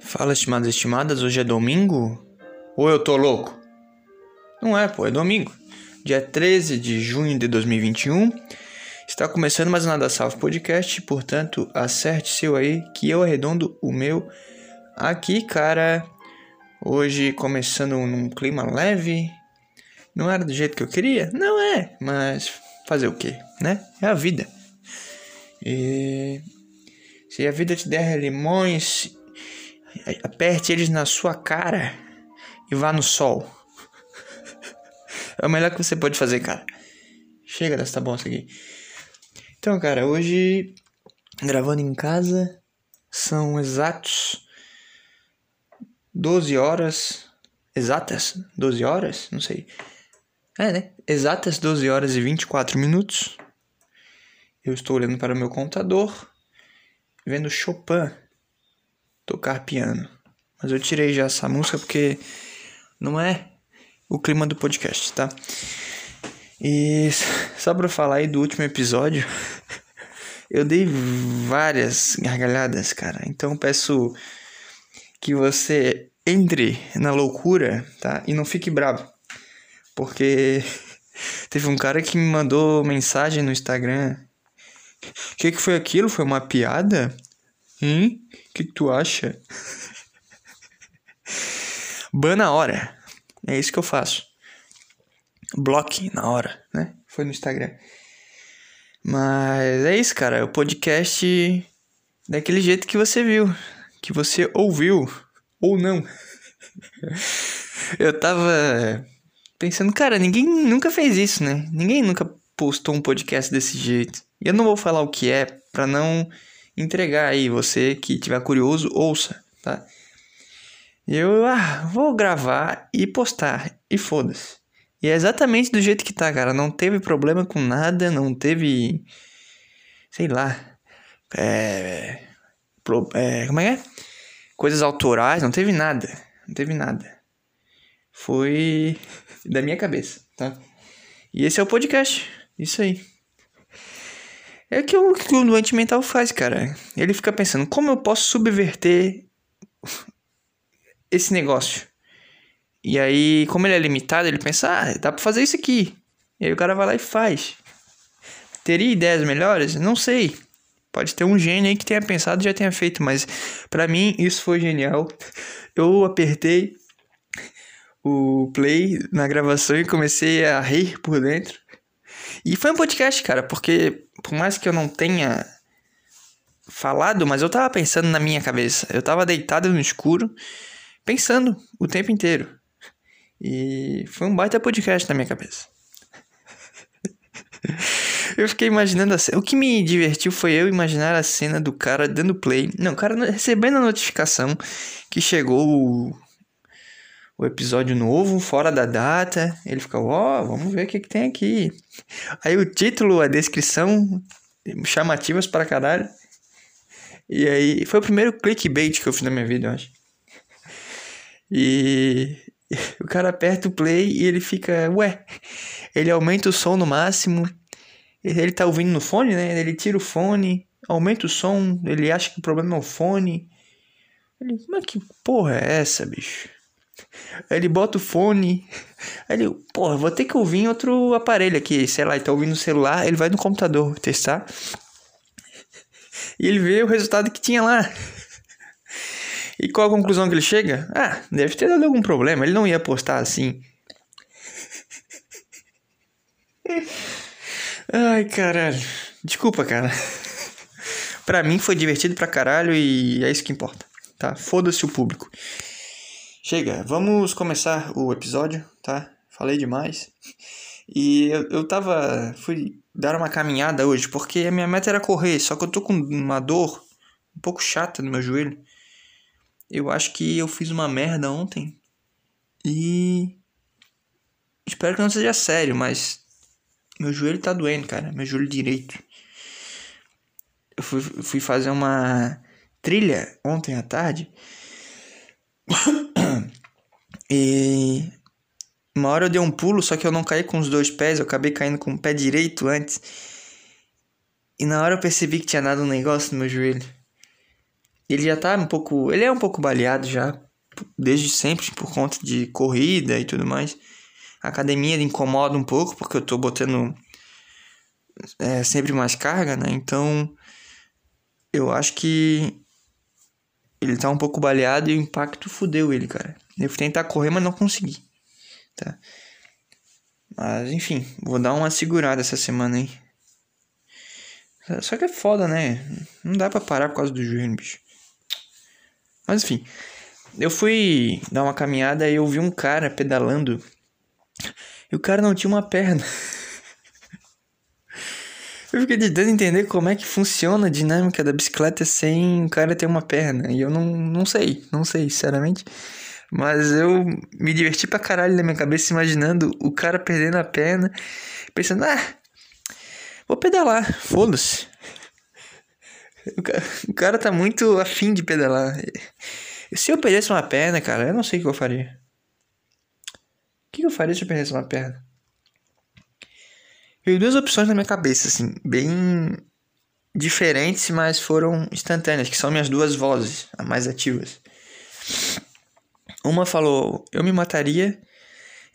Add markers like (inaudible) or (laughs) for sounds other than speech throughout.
Fala, estimados e estimadas, hoje é domingo? Ou eu tô louco? Não é, pô, é domingo. Dia 13 de junho de 2021. Está começando mais Nada Salve Podcast, portanto, acerte seu aí que eu arredondo o meu aqui, cara. Hoje começando num clima leve. Não era do jeito que eu queria? Não é, mas fazer o quê, né? É a vida. E se a vida te der limões, aperte eles na sua cara e vá no sol. É o melhor que você pode fazer, cara. Chega dessa bosta aqui. Então, cara, hoje gravando em casa são exatos 12 horas. Exatas? 12 horas? Não sei. É, né? Exatas 12 horas e 24 minutos. Eu estou olhando para o meu computador, vendo Chopin tocar piano. Mas eu tirei já essa música porque não é o clima do podcast, tá? E só para falar aí do último episódio, (laughs) eu dei várias gargalhadas, cara. Então peço que você entre na loucura, tá? E não fique bravo. Porque (laughs) teve um cara que me mandou mensagem no Instagram. O que, que foi aquilo? Foi uma piada? Hein? Que, que tu acha? Ban na hora. É isso que eu faço. Bloque na hora, né? Foi no Instagram. Mas é isso, cara. O podcast daquele jeito que você viu. Que você ouviu. Ou não. Eu tava pensando, cara, ninguém nunca fez isso, né? Ninguém nunca postou um podcast desse jeito. E eu não vou falar o que é para não entregar aí. Você que tiver curioso, ouça, tá? Eu, ah, vou gravar e postar. E foda-se. E é exatamente do jeito que tá, cara. Não teve problema com nada, não teve. Sei lá. É. Pro, é como é que é? Coisas autorais, não teve nada. Não teve nada. Foi da minha cabeça, tá? E esse é o podcast. Isso aí. É que o, que o doente mental faz, cara. Ele fica pensando, como eu posso subverter (laughs) esse negócio? E aí, como ele é limitado, ele pensa, ah, dá pra fazer isso aqui. E aí o cara vai lá e faz. Teria ideias melhores? Não sei. Pode ter um gênio aí que tenha pensado e já tenha feito, mas para mim isso foi genial. Eu apertei o play na gravação e comecei a rir por dentro. E foi um podcast, cara, porque por mais que eu não tenha falado, mas eu tava pensando na minha cabeça. Eu tava deitado no escuro, pensando o tempo inteiro. E foi um baita podcast na minha cabeça. (laughs) eu fiquei imaginando a cena. O que me divertiu foi eu imaginar a cena do cara dando play. Não, o cara recebendo a notificação que chegou o, episódio novo, fora da data. Ele fica, ó, oh, vamos ver o que, que tem aqui. Aí o título, a descrição, chamativas para caralho. E aí, foi o primeiro clickbait que eu fiz na minha vida, eu acho. E (laughs) o cara aperta o play e ele fica, ué, ele aumenta o som no máximo. Ele tá ouvindo no fone, né? Ele tira o fone, aumenta o som, ele acha que o problema é o fone. Ele, mas que porra é essa, bicho? Aí ele bota o fone. Aí ele, porra, vou ter que ouvir em outro aparelho aqui. Sei lá, ele tá ouvindo no celular, ele vai no computador testar. E ele vê o resultado que tinha lá. E qual a conclusão que ele chega? Ah, deve ter dado algum problema. Ele não ia postar assim. Ai, caralho. Desculpa, cara. pra mim foi divertido pra caralho e é isso que importa, tá? Foda-se o público. Chega, vamos começar o episódio, tá? Falei demais. E eu, eu tava. Fui dar uma caminhada hoje, porque a minha meta era correr, só que eu tô com uma dor um pouco chata no meu joelho. Eu acho que eu fiz uma merda ontem. E. Espero que não seja sério, mas. Meu joelho tá doendo, cara. Meu joelho direito. Eu fui, fui fazer uma trilha ontem à tarde. (coughs) E uma hora eu dei um pulo, só que eu não caí com os dois pés, eu acabei caindo com o pé direito antes. E na hora eu percebi que tinha dado um negócio no meu joelho. ele já tá um pouco. Ele é um pouco baleado já, desde sempre, por conta de corrida e tudo mais. A academia incomoda um pouco, porque eu tô botando é, sempre mais carga, né? Então, eu acho que ele tá um pouco baleado e o impacto fudeu ele, cara. Eu fui tentar correr, mas não consegui, tá? Mas, enfim, vou dar uma segurada essa semana aí. Só que é foda, né? Não dá pra parar por causa do joelho, bicho. Mas, enfim. Eu fui dar uma caminhada e eu vi um cara pedalando. E o cara não tinha uma perna. (laughs) Eu fiquei tentando entender como é que funciona a dinâmica da bicicleta sem o cara ter uma perna. E eu não, não sei, não sei, sinceramente. Mas eu me diverti pra caralho na minha cabeça imaginando o cara perdendo a perna, pensando, ah, vou pedalar, foda-se. O cara tá muito afim de pedalar. Se eu perdesse uma perna, cara, eu não sei o que eu faria. O que eu faria se eu perdesse uma perna? Veio duas opções na minha cabeça, assim, bem diferentes, mas foram instantâneas, que são minhas duas vozes, as mais ativas. Uma falou, eu me mataria,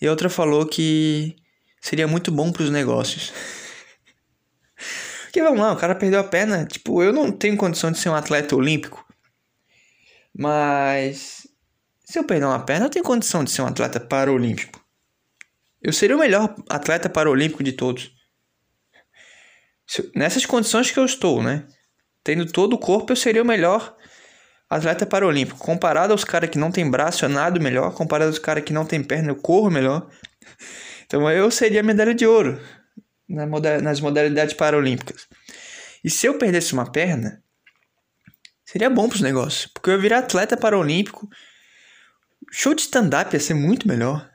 e a outra falou que seria muito bom para os negócios. (laughs) Porque vamos lá, o cara perdeu a perna, tipo, eu não tenho condição de ser um atleta olímpico, mas se eu perder uma perna, eu tenho condição de ser um atleta paralímpico. Eu seria o melhor atleta paralímpico de todos nessas condições que eu estou, né? Tendo todo o corpo, eu seria o melhor atleta paralímpico. Comparado aos caras que não tem braço, eu nado melhor. Comparado aos caras que não tem perna, eu corro melhor. (laughs) Então eu seria medalha de ouro nas modalidades paralímpicas. E se eu perdesse uma perna, seria bom para os negócios. Porque eu ia virar atleta paralímpico. Show de stand-up ia ser muito melhor.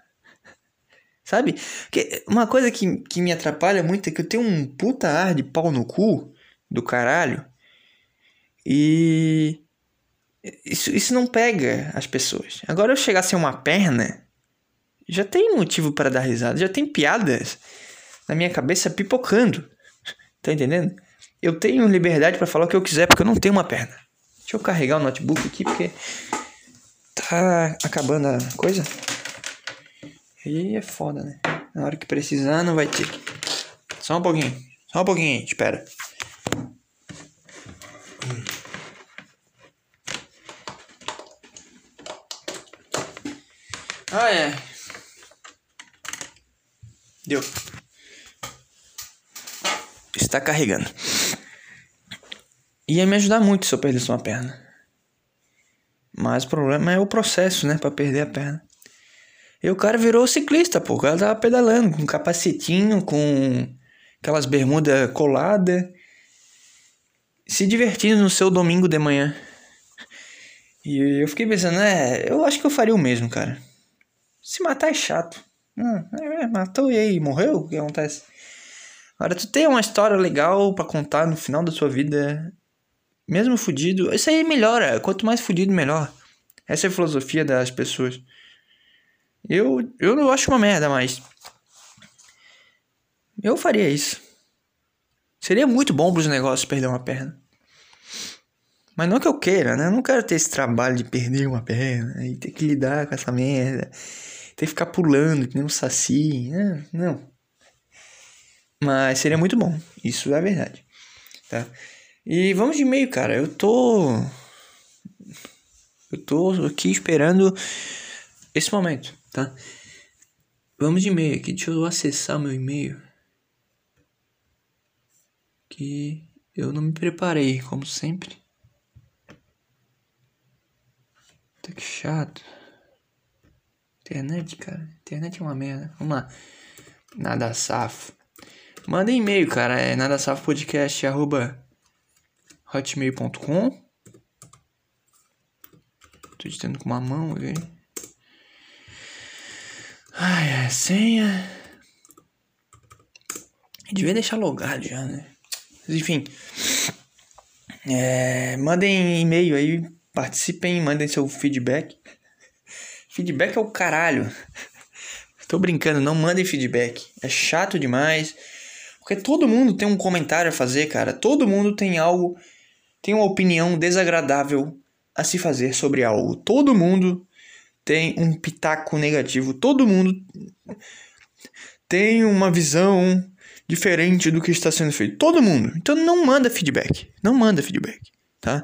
Sabe? Porque uma coisa que, que me atrapalha muito é que eu tenho um puta ar de pau no cu do caralho. E. Isso, isso não pega as pessoas. Agora eu chegar sem uma perna, já tem motivo para dar risada, já tem piadas na minha cabeça pipocando. (laughs) Tá entendendo? Eu tenho liberdade para falar o que eu quiser porque eu não tenho uma perna. Deixa eu carregar o notebook aqui porque tá acabando a coisa. E é foda, né? Na hora que precisar, não vai ter. Só um pouquinho. Só um pouquinho espera. Ah, é. Deu. Está carregando. Ia me ajudar muito se eu perdesse uma perna. Mas o problema é o processo, né? Pra perder a perna. E o cara virou ciclista, pô. O cara tava pedalando com capacetinho, com aquelas bermudas coladas, se divertindo no seu domingo de manhã. E eu fiquei pensando, é, eu acho que eu faria o mesmo, cara. Se matar é chato. Hum, é, matou e aí, morreu? O que acontece? Agora, tu tem uma história legal para contar no final da sua vida, mesmo fudido, isso aí melhora. Quanto mais fudido, melhor. Essa é a filosofia das pessoas. Eu, eu não acho uma merda, mas. Eu faria isso. Seria muito bom para os negócios perder uma perna. Mas não que eu queira, né? Eu não quero ter esse trabalho de perder uma perna e ter que lidar com essa merda. Ter que ficar pulando que nem um saci. Né? Não. Mas seria muito bom. Isso é verdade. Tá? E vamos de e-mail, cara. Eu tô. Eu tô aqui esperando esse momento tá? Vamos de e-mail aqui, deixa eu acessar meu e-mail. Que eu não me preparei, como sempre. Tá que chato. Internet, cara. Internet é uma merda. Vamos lá. Nada safo. Manda e-mail, cara. É nadasafopodcast arroba hotmail.com. Tô editando com uma mão, ok? Ai, a senha. devia deixar logado já, né? Mas, enfim. É, mandem e-mail aí, participem, mandem seu feedback. (laughs) Feedback é o caralho. (laughs) Tô brincando, não mandem feedback. É chato demais. Porque todo mundo tem um comentário a fazer, cara. Todo mundo tem algo, tem uma opinião desagradável a se fazer sobre algo. Todo mundo tem um pitaco negativo, todo mundo tem uma visão diferente do que está sendo feito. Todo mundo. Então não manda feedback. Não manda feedback, tá?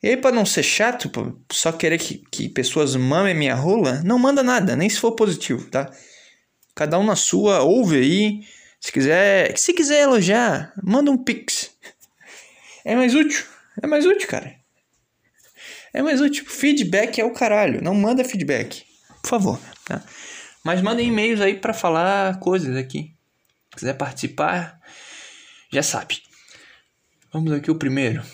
E aí, pra não ser chato, só querer que, que pessoas mamem minha rola, não manda nada, nem se for positivo, tá? Cada um na sua, ouve aí. Se quiser, se quiser elogiar, manda um pix. É mais útil. É mais útil, cara. É mais útil. Feedback é o caralho. Não manda feedback. Por favor, tá? Mas mandem e-mails aí para falar coisas aqui. Se quiser participar, já sabe. Vamos aqui o primeiro.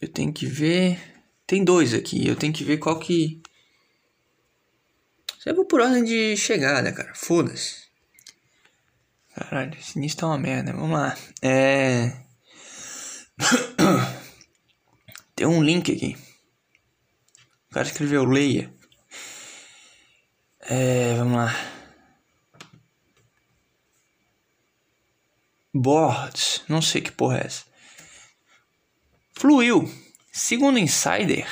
Eu tenho que ver. Tem dois aqui. Eu tenho que ver qual que. Vou por ordem de chegada, cara. Foda-se. Caralho, início tá uma merda. Vamos lá. É. (coughs) Tem um link aqui. O cara escreveu leia. É, vamos lá. Boards, não sei que porra é essa. Fluiu. Segundo Insider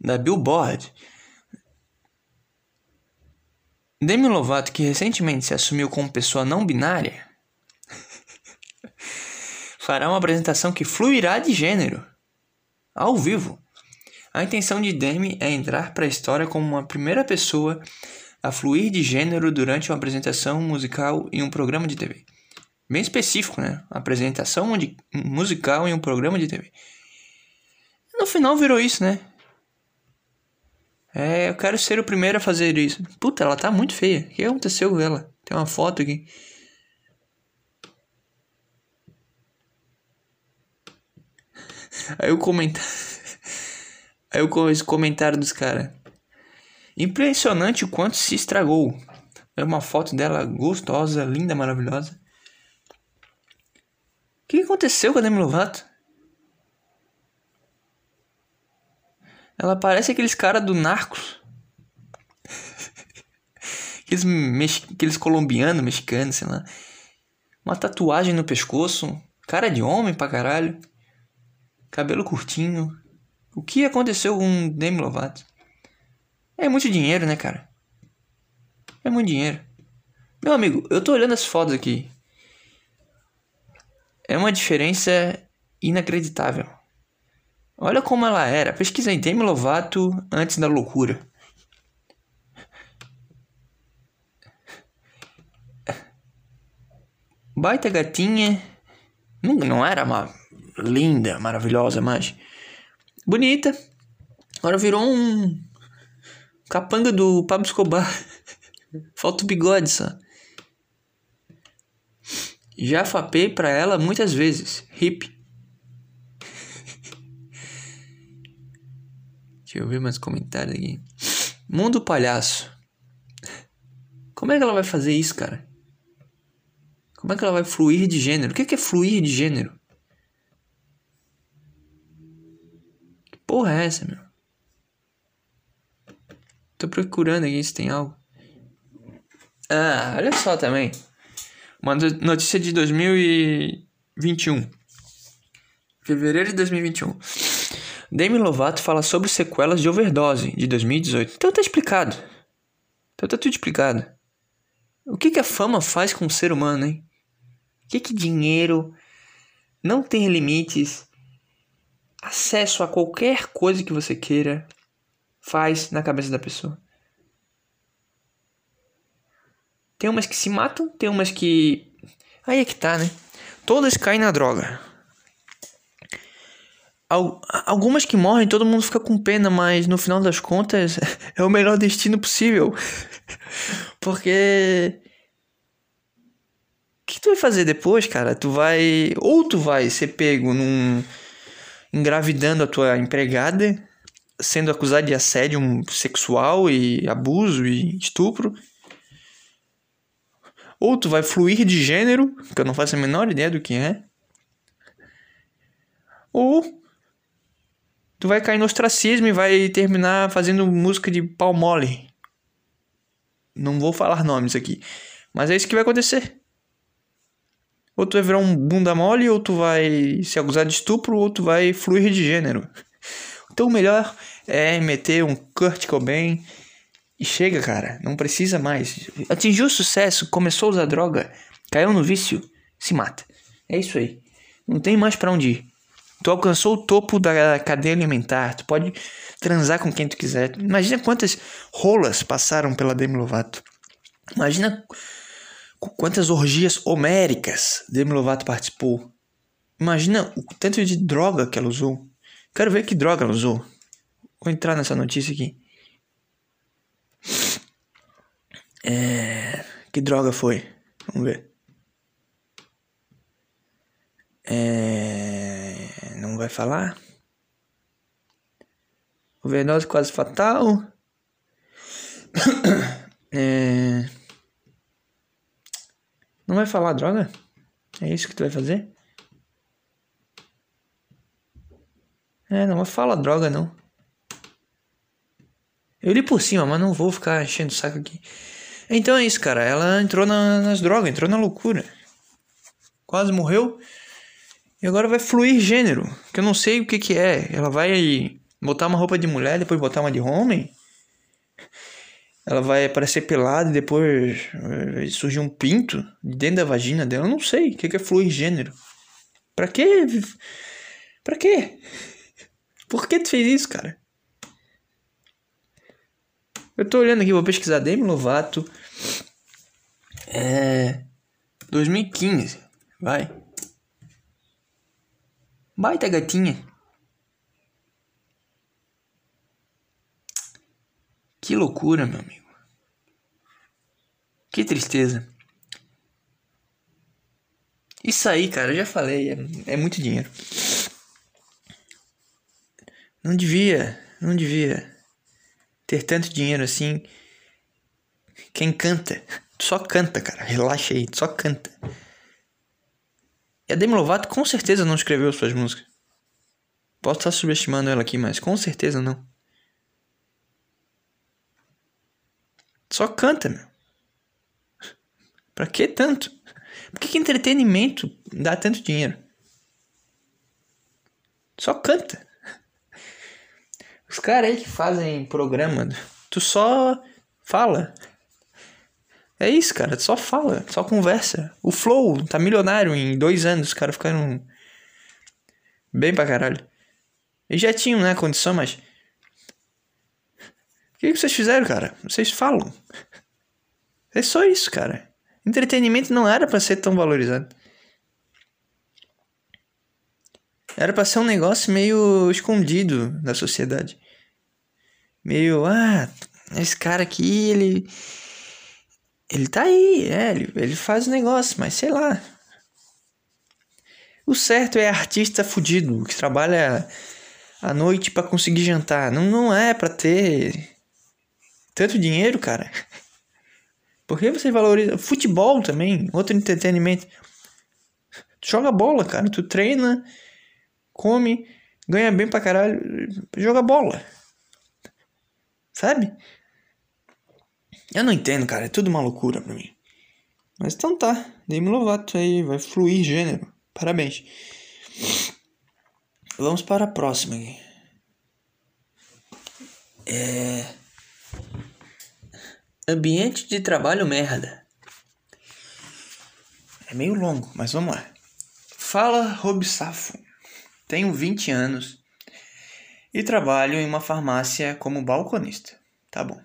da Billboard, Demi Lovato, que recentemente se assumiu como pessoa não binária, fará uma apresentação que fluirá de gênero, ao vivo. A intenção de Demi é entrar para a história como uma primeira pessoa a fluir de gênero durante uma apresentação musical em um programa de TV. Bem específico, né? Apresentação musical em um programa de TV. No final virou isso, né? É, eu quero ser o primeiro a fazer isso. Puta, ela tá muito feia. O que aconteceu com ela? Tem uma foto aqui. Aí o comentário. (laughs) Aí o comentário dos caras. Impressionante o quanto se estragou. É uma foto dela gostosa, linda, maravilhosa. O que aconteceu com a Demi Lovato? Ela parece aqueles caras do Narcos. (laughs) aqueles, mex... aqueles colombianos, mexicanos, sei lá. Uma tatuagem no pescoço. Cara de homem pra caralho. Cabelo curtinho. O que aconteceu com Demi Lovato? É muito dinheiro, né, cara? É muito dinheiro. Meu amigo, eu tô olhando as fotos aqui. É uma diferença inacreditável. Olha como ela era. Pesquisa aí, Demi Lovato antes da loucura. Baita gatinha. Não, não era uma linda, maravilhosa, mas bonita. Agora virou um capanga do Pablo Escobar. (laughs) Falta o bigode só. Já fapei pra ela muitas vezes. Hip. (laughs) Deixa eu ver mais comentários aqui. Mundo Palhaço. Como é que ela vai fazer isso, cara? Como é que ela vai fluir de gênero? O que é fluir de gênero? Porra é essa, meu? Tô procurando aqui se tem algo. Ah, olha só também. Uma notícia de 2021. Fevereiro de 2021. Demi Lovato fala sobre sequelas de overdose de 2018. Então tá explicado. Então tá tudo explicado. O que, que a fama faz com o ser humano, hein? O que, que dinheiro não tem limites, acesso a qualquer coisa que você queira faz na cabeça da pessoa? Tem umas que se matam, tem umas que. Aí é que tá, né? Todas caem na droga algumas que morrem, todo mundo fica com pena, mas no final das contas (laughs) é o melhor destino possível. (laughs) Porque. O que tu vai fazer depois, cara? Tu vai. Ou tu vai ser pego num. Engravidando a tua empregada, sendo acusado de assédio sexual e abuso e estupro. Ou tu vai fluir de gênero, que eu não faço a menor ideia do que é. Ou tu vai cair no ostracismo e vai terminar fazendo música de pau mole. Não vou falar nomes aqui, mas é isso que vai acontecer. Ou tu vai virar um bunda mole, ou tu vai se acusar de estupro, ou tu vai fluir de gênero. Então o melhor é meter um Kurt Cobain e chega, cara. Não precisa mais. Atingiu o sucesso, começou a usar droga, caiu no vício, se mata. É isso aí. Não tem mais para onde ir. Tu alcançou o topo da cadeia alimentar. Tu pode transar com quem tu quiser. Imagina quantas rolas passaram pela Demi Lovato. Imagina quantas orgias homéricas Demi Lovato participou. Imagina o tanto de droga que ela usou. Quero ver que droga ela usou. Vou entrar nessa notícia aqui. É... Que droga foi? Vamos ver. É... Não vai falar? Overdose quase fatal. (coughs) é... Não vai falar droga? É isso que tu vai fazer? É, não vai falar droga não. Eu li por cima, mas não vou ficar enchendo o saco aqui. Então é isso, cara. Ela entrou na, nas drogas, entrou na loucura. Quase morreu. E agora vai fluir gênero. Que eu não sei o que que é. Ela vai botar uma roupa de mulher, depois botar uma de homem. Ela vai aparecer pelada e depois vai surgir um pinto dentro da vagina dela. Eu não sei o que que é fluir gênero. Pra quê? Pra quê? Por que tu fez isso, cara? Eu tô olhando aqui, vou pesquisar Demi Lovato. É. 2015. Vai. Baita gatinha. Que loucura, meu amigo. Que tristeza. Isso aí, cara, eu já falei, é, é muito dinheiro. Não devia, não devia ter tanto dinheiro assim. Quem canta, só canta, cara. Relaxa aí, só canta. E a Demi Lovato com certeza não escreveu suas músicas. Posso estar subestimando ela aqui, mas com certeza não. Só canta, meu. Pra que tanto? Por que, que entretenimento dá tanto dinheiro? Só canta. Os caras aí que fazem programa, tu só fala. É isso, cara, tu só fala, só conversa. O Flow tá milionário em dois anos, os caras ficaram bem pra caralho. Eles já tinham, né, condição, mas. O que, que vocês fizeram, cara? Vocês falam. É só isso, cara. Entretenimento não era para ser tão valorizado. Era pra ser um negócio meio escondido da sociedade meio, ah, esse cara aqui, ele. Ele tá aí, é, ele, ele faz o negócio, mas sei lá. O certo é artista fudido, que trabalha à noite para conseguir jantar. Não, não é para ter tanto dinheiro, cara. Por que você valoriza? Futebol também, outro entretenimento. Tu joga bola, cara. Tu treina, come, ganha bem pra caralho, joga bola. Sabe? Eu não entendo, cara. É tudo uma loucura pra mim. Mas então tá. Demi Lovato aí. Vai fluir gênero. Parabéns. Vamos para a próxima. É. Ambiente de trabalho merda. É meio longo, mas vamos lá. Fala, Robsafo. Tenho 20 anos e trabalho em uma farmácia como balconista. Tá bom.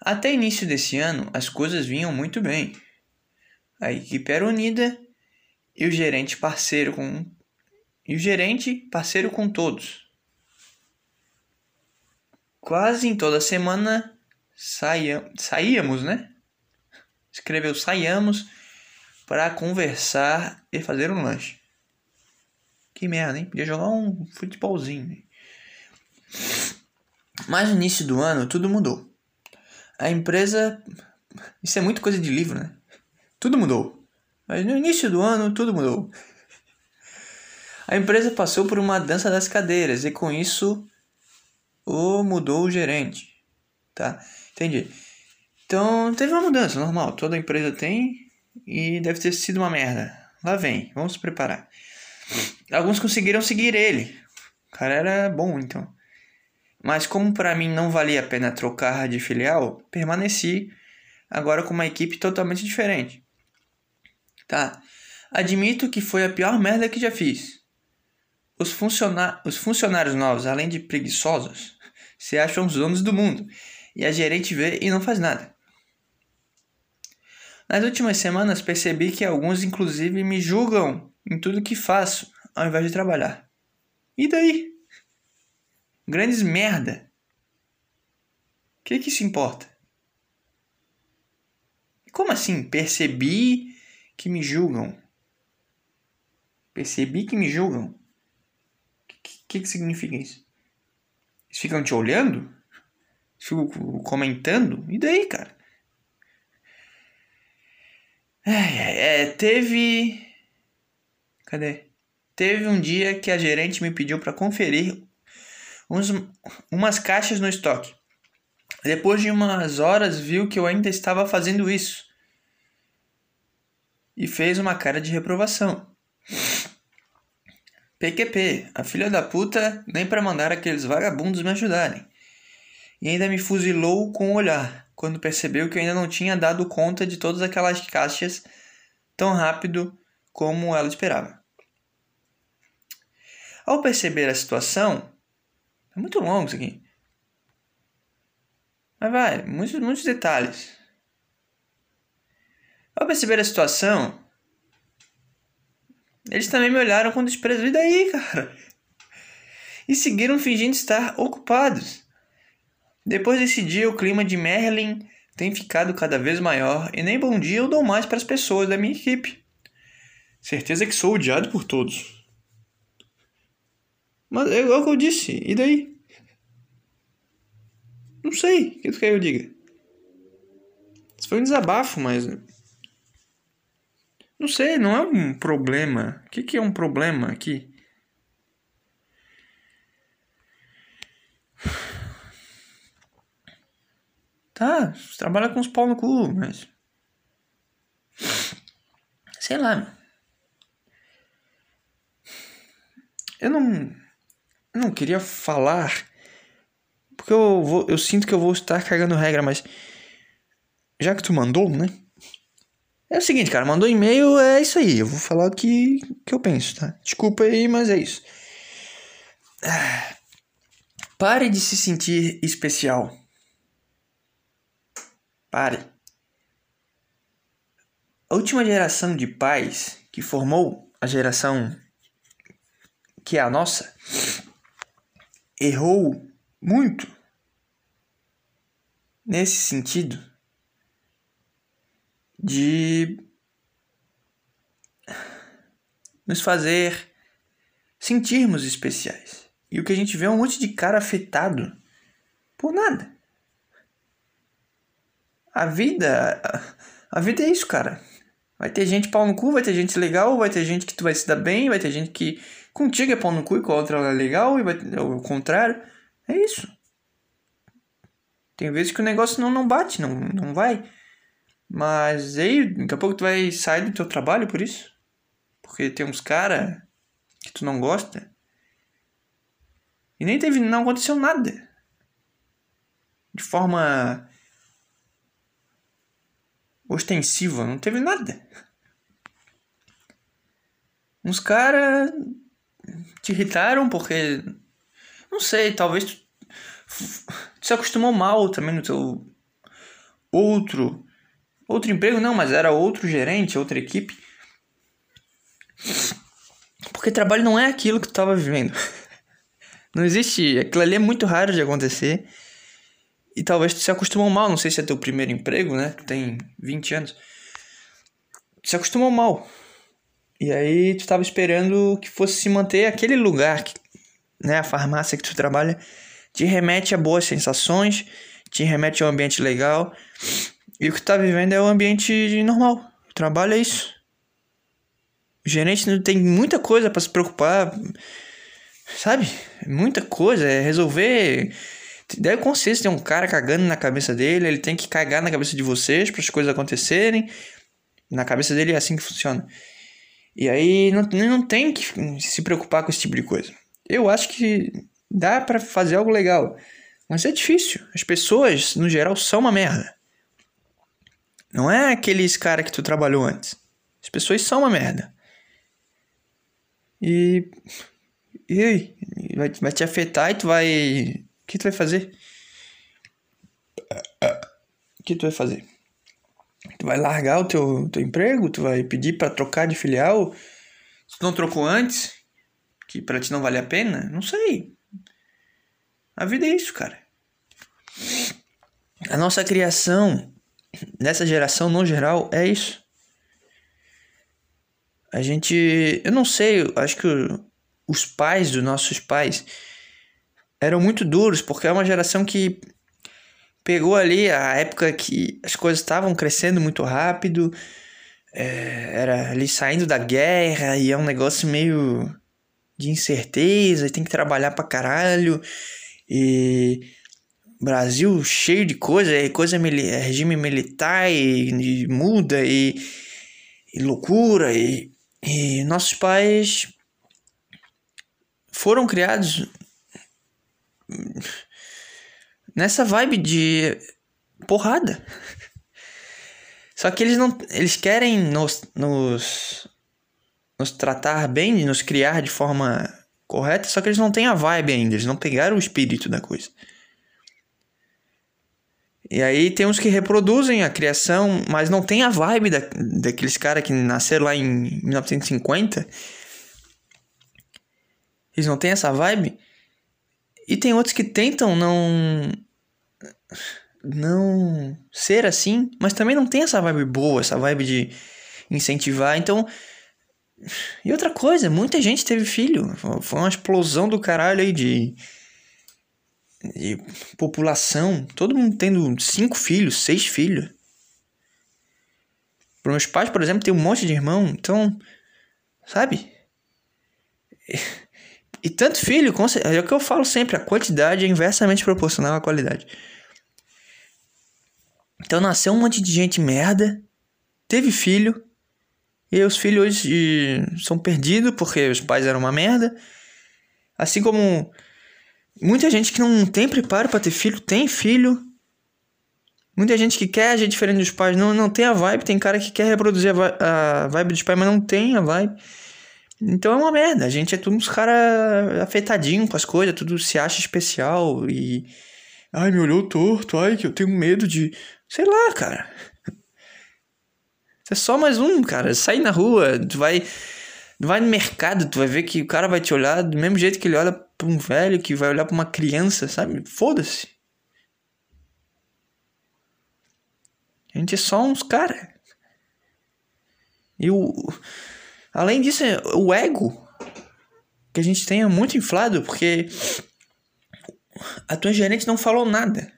Até início desse ano, as coisas vinham muito bem. A equipe era unida e o gerente parceiro com e o gerente parceiro com todos. Quase em toda semana saia, saíamos, né? Escreveu saíamos para conversar e fazer um lanche. Que merda, hein? Podia jogar um futebolzinho. Né? Mas no início do ano tudo mudou. A empresa. Isso é muito coisa de livro, né? Tudo mudou. Mas no início do ano tudo mudou. A empresa passou por uma dança das cadeiras e com isso o mudou o gerente. Tá? Entendi. Então teve uma mudança normal. Toda empresa tem e deve ter sido uma merda. lá vem, vamos se preparar. Alguns conseguiram seguir ele. O cara era bom, então. Mas como para mim não valia a pena trocar de filial, permaneci agora com uma equipe totalmente diferente. Tá. Admito que foi a pior merda que já fiz. Os, funciona os funcionários novos, além de preguiçosos, se acham os donos do mundo. E a gerente vê e não faz nada. Nas últimas semanas percebi que alguns inclusive me julgam em tudo que faço, ao invés de trabalhar. E daí? Grandes merda. O que que isso importa? Como assim? Percebi que me julgam. Percebi que me julgam. O que, que, que significa isso? Eles ficam te olhando? Ficam comentando? E daí, cara? É, é, teve. Cadê? Teve um dia que a gerente me pediu para conferir uns, umas caixas no estoque. Depois de umas horas, viu que eu ainda estava fazendo isso e fez uma cara de reprovação. PQP, a filha da puta, nem para mandar aqueles vagabundos me ajudarem. E ainda me fuzilou com o olhar, quando percebeu que eu ainda não tinha dado conta de todas aquelas caixas tão rápido como ela esperava. Ao perceber a situação, é muito longo isso aqui. Mas vai, muitos, muitos detalhes. Ao perceber a situação, eles também me olharam com desprezo. E daí, cara? E seguiram fingindo estar ocupados. Depois desse dia, o clima de Merlin tem ficado cada vez maior e nem bom dia eu dou mais para as pessoas da minha equipe. Certeza que sou odiado por todos. Mas é igual que eu disse, e daí? Não sei, o que tu quer que eu diga? Isso foi um desabafo, mas não sei, não é um problema. O que, que é um problema aqui? Tá, trabalha com os pau no cu, mas. Sei lá. Eu não. Eu não queria falar. Porque eu, vou, eu sinto que eu vou estar cagando regra, mas. Já que tu mandou, né? É o seguinte, cara, mandou e-mail, é isso aí. Eu vou falar o que, que eu penso, tá? Desculpa aí, mas é isso. Pare de se sentir especial. Pare. A última geração de pais que formou a geração que é a nossa errou muito nesse sentido de nos fazer sentirmos especiais. E o que a gente vê é um monte de cara afetado por nada. A vida. A vida é isso, cara. Vai ter gente pau no cu, vai ter gente legal, vai ter gente que tu vai se dar bem, vai ter gente que contigo é pau no cu e com a outra é legal, e vai ter o contrário. É isso. Tem vezes que o negócio não, não bate, não, não vai. Mas aí, daqui a pouco tu vai sair do teu trabalho por isso. Porque tem uns cara que tu não gosta. E nem teve, não aconteceu nada. De forma ostensiva, não teve nada. Uns caras te irritaram porque não sei, talvez tu, tu se acostumou mal também no teu outro Outro emprego não, mas era outro gerente, outra equipe. Porque trabalho não é aquilo que tu estava vivendo. (laughs) Não existe. Aquilo ali é muito raro de acontecer. E talvez tu se acostumou mal. Não sei se é teu primeiro emprego, né? Tu tem 20 anos. Tu se acostumou mal. E aí tu estava esperando que fosse se manter aquele lugar, que, né? A farmácia que tu trabalha te remete a boas sensações, te remete a um ambiente legal. E o que tá vivendo é o ambiente normal. O trabalho é isso. O gerente não tem muita coisa para se preocupar. Sabe? Muita coisa. É resolver. Deve consciência tem um cara cagando na cabeça dele. Ele tem que cagar na cabeça de vocês para as coisas acontecerem. Na cabeça dele é assim que funciona. E aí não, não tem que se preocupar com esse tipo de coisa. Eu acho que dá para fazer algo legal, mas é difícil. As pessoas, no geral, são uma merda. Não é aqueles cara que tu trabalhou antes. As pessoas são uma merda. E. E aí? Vai, vai te afetar e tu vai. O que tu vai fazer? O que tu vai fazer? Tu vai largar o teu, teu emprego? Tu vai pedir para trocar de filial? Se tu não trocou antes? Que pra ti não vale a pena? Não sei. A vida é isso, cara. A nossa criação nessa geração no geral é isso. A gente, eu não sei, acho que os pais dos nossos pais eram muito duros, porque é uma geração que pegou ali a época que as coisas estavam crescendo muito rápido, é, era ali saindo da guerra e é um negócio meio de incerteza, tem que trabalhar pra caralho e Brasil cheio de coisa, é coisa é regime militar e, e muda e, e loucura e, e nossos pais foram criados nessa vibe de porrada. (laughs) Só que eles não eles querem nos, nos nos tratar bem, nos criar de forma correta, só que eles não têm a vibe ainda, eles não pegaram o espírito da coisa. E aí tem uns que reproduzem a criação, mas não tem a vibe da, daqueles caras que nasceram lá em 1950. Eles não têm essa vibe. E tem outros que tentam não não ser assim, mas também não tem essa vibe boa, essa vibe de incentivar. Então, e outra coisa, muita gente teve filho. Foi uma explosão do caralho aí de população, todo mundo tendo cinco filhos, seis filhos. Para meus pais, por exemplo, tem um monte de irmão, então, sabe? E, e tanto filho, é o que eu falo sempre, a quantidade é inversamente proporcional à qualidade. Então nasceu um monte de gente merda, teve filho, e os filhos hoje são perdidos porque os pais eram uma merda. Assim como Muita gente que não tem preparo para ter filho, tem filho. Muita gente que quer agir diferente dos pais, não, não tem a vibe. Tem cara que quer reproduzir a, a vibe dos pais, mas não tem a vibe. Então é uma merda. A gente é tudo uns caras afetadinho com as coisas, tudo se acha especial e. Ai, me olhou torto, ai, que eu tenho medo de. Sei lá, cara. Você é só mais um, cara. Sai na rua, tu vai. Vai no mercado, tu vai ver que o cara vai te olhar do mesmo jeito que ele olha pra um velho, que vai olhar pra uma criança, sabe? Foda-se. A gente é só uns cara. E o. Além disso, o ego que a gente tem é muito inflado, porque a tua gerente não falou nada.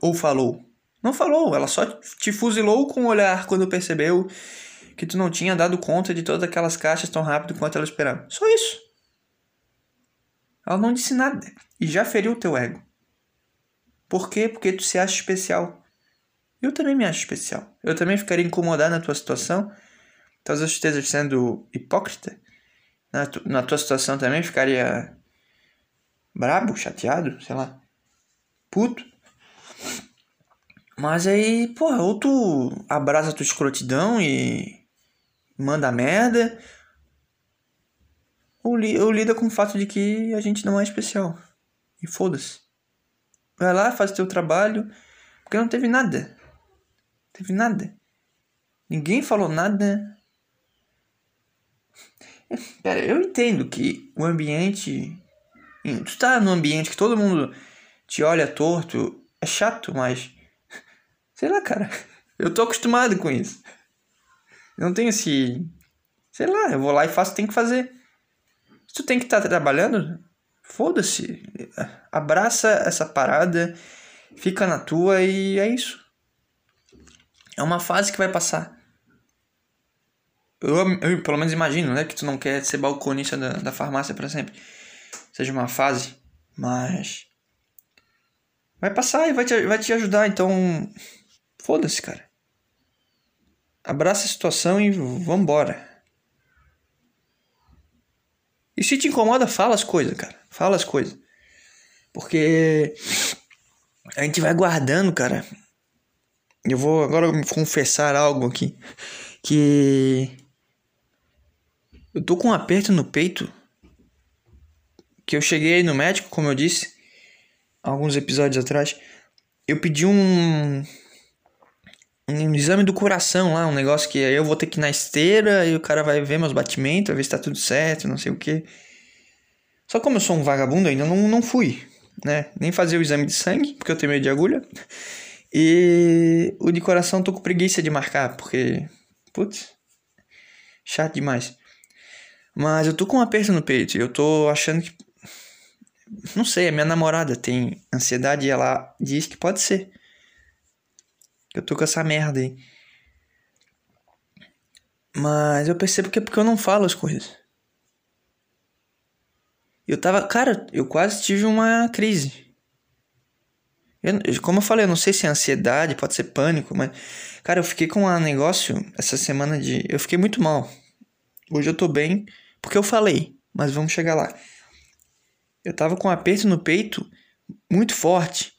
Ou falou? Não falou, ela só te fuzilou com o olhar quando percebeu que tu não tinha dado conta de todas aquelas caixas tão rápido quanto ela esperava. Só isso. Ela não disse nada e já feriu o teu ego. Por quê? Porque tu se acha especial. Eu também me acho especial. Eu também ficaria incomodado na tua situação. Talvez eu esteja sendo hipócrita. Na, tu, na tua situação também ficaria brabo, chateado, sei lá, puto. Mas aí, porra, ou tu abraça a tua escrotidão e manda merda, ou, li, ou lida com o fato de que a gente não é especial. E foda-se. Vai lá, faz o teu trabalho, porque não teve nada. Não teve nada. Ninguém falou nada. (laughs) Pera, eu entendo que o ambiente. Tu tá num ambiente que todo mundo te olha torto, é chato, mas. (laughs) Sei lá, cara. (laughs) Eu tô acostumado com isso. Eu não tenho esse. Sei lá, eu vou lá e faço o que tem que fazer. Tu tem que estar tá trabalhando, foda-se. Abraça essa parada, fica na tua e é isso. É uma fase que vai passar. Eu, eu pelo menos imagino, né? Que tu não quer ser balconista da, da farmácia para sempre. Seja uma fase. Mas. Vai passar e vai te, vai te ajudar. Então. Foda-se, cara abraça a situação e vambora. E se te incomoda, fala as coisas, cara. Fala as coisas. Porque a gente vai guardando, cara. Eu vou agora confessar algo aqui. Que eu tô com um aperto no peito. Que eu cheguei no médico, como eu disse, alguns episódios atrás. Eu pedi um um exame do coração lá, um negócio que eu vou ter que ir na esteira e o cara vai ver meus batimentos, vai ver se tá tudo certo, não sei o que. Só como eu sou um vagabundo ainda, não, não fui, né? Nem fazer o exame de sangue, porque eu tenho medo de agulha. E o de coração tô com preguiça de marcar, porque. Putz, chato demais. Mas eu tô com um aperto no peito, eu tô achando que. Não sei, a minha namorada tem ansiedade e ela diz que pode ser. Eu tô com essa merda aí. Mas eu percebo que é porque eu não falo as coisas. Eu tava. Cara, eu quase tive uma crise. Eu, como eu falei, eu não sei se é ansiedade, pode ser pânico, mas. Cara, eu fiquei com um negócio essa semana de. Eu fiquei muito mal. Hoje eu tô bem, porque eu falei, mas vamos chegar lá. Eu tava com um aperto no peito muito forte.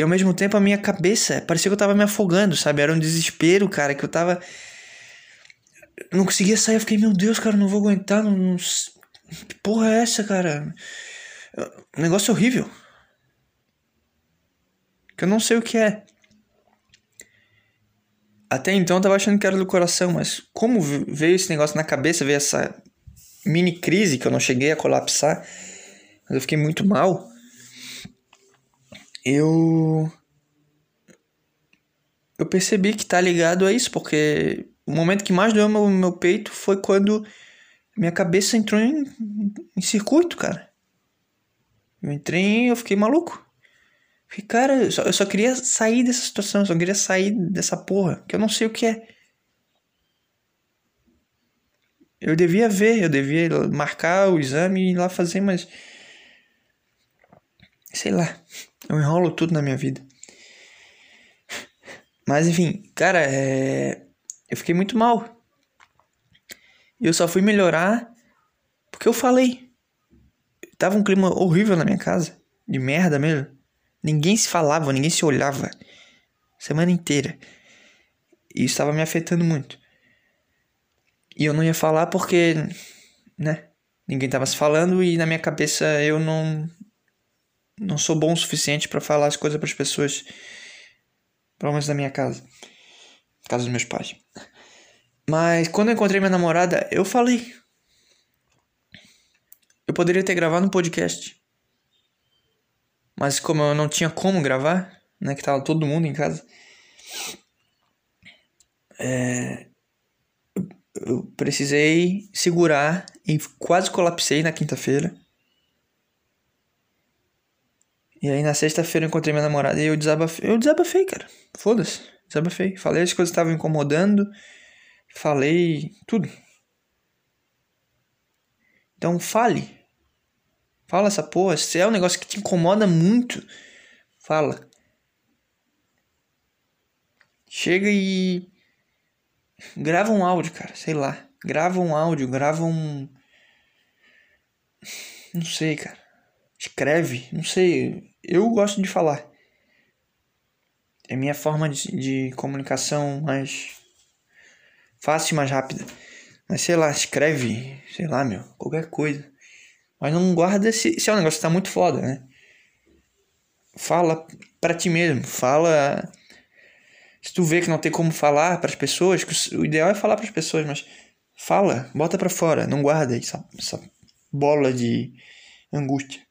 E ao mesmo tempo a minha cabeça parecia que eu tava me afogando, sabe? Era um desespero, cara, que eu tava. Não conseguia sair, eu fiquei, meu Deus, cara, não vou aguentar. Não, não... Que porra é essa, cara? Um negócio horrível. Que eu não sei o que é. Até então eu tava achando que era do coração, mas como veio esse negócio na cabeça, veio essa mini crise que eu não cheguei a colapsar, mas eu fiquei muito mal eu eu percebi que tá ligado a isso, porque o momento que mais doeu meu, meu peito foi quando minha cabeça entrou em, em circuito, cara. Eu entrei e eu fiquei maluco. Fiquei, cara, eu só, eu só queria sair dessa situação, eu só queria sair dessa porra, que eu não sei o que é. Eu devia ver, eu devia marcar o exame e ir lá fazer, mas. Sei lá. Eu enrolo tudo na minha vida. Mas enfim, cara, é... eu fiquei muito mal. E eu só fui melhorar porque eu falei. Tava um clima horrível na minha casa. De merda mesmo. Ninguém se falava, ninguém se olhava. Semana inteira. E isso estava me afetando muito. E eu não ia falar porque, né? Ninguém tava se falando e na minha cabeça eu não não sou bom o suficiente para falar as coisas para as pessoas, pelo menos na minha casa, casa dos meus pais. Mas quando eu encontrei minha namorada, eu falei. Eu poderia ter gravado um podcast. Mas como eu não tinha como gravar, né, que tava todo mundo em casa, é, eu precisei segurar e quase colapsei na quinta-feira. E aí na sexta-feira eu encontrei minha namorada e eu desabafei. Eu desabafei, cara. Foda-se. Desabafei. Falei as coisas que estavam incomodando. Falei tudo. Então fale. Fala essa porra. Se é um negócio que te incomoda muito, fala. Chega e. Grava um áudio, cara. Sei lá. Grava um áudio, grava um. Não sei, cara. Escreve. Não sei eu gosto de falar. É minha forma de, de comunicação mais fácil e mais rápida. Mas sei lá, escreve, sei lá, meu, qualquer coisa. Mas não guarda se, se é um negócio que tá muito foda, né? Fala para ti mesmo, fala. Se tu vê que não tem como falar para as pessoas, o ideal é falar para as pessoas, mas fala, bota para fora, não guarda essa, essa bola de angústia.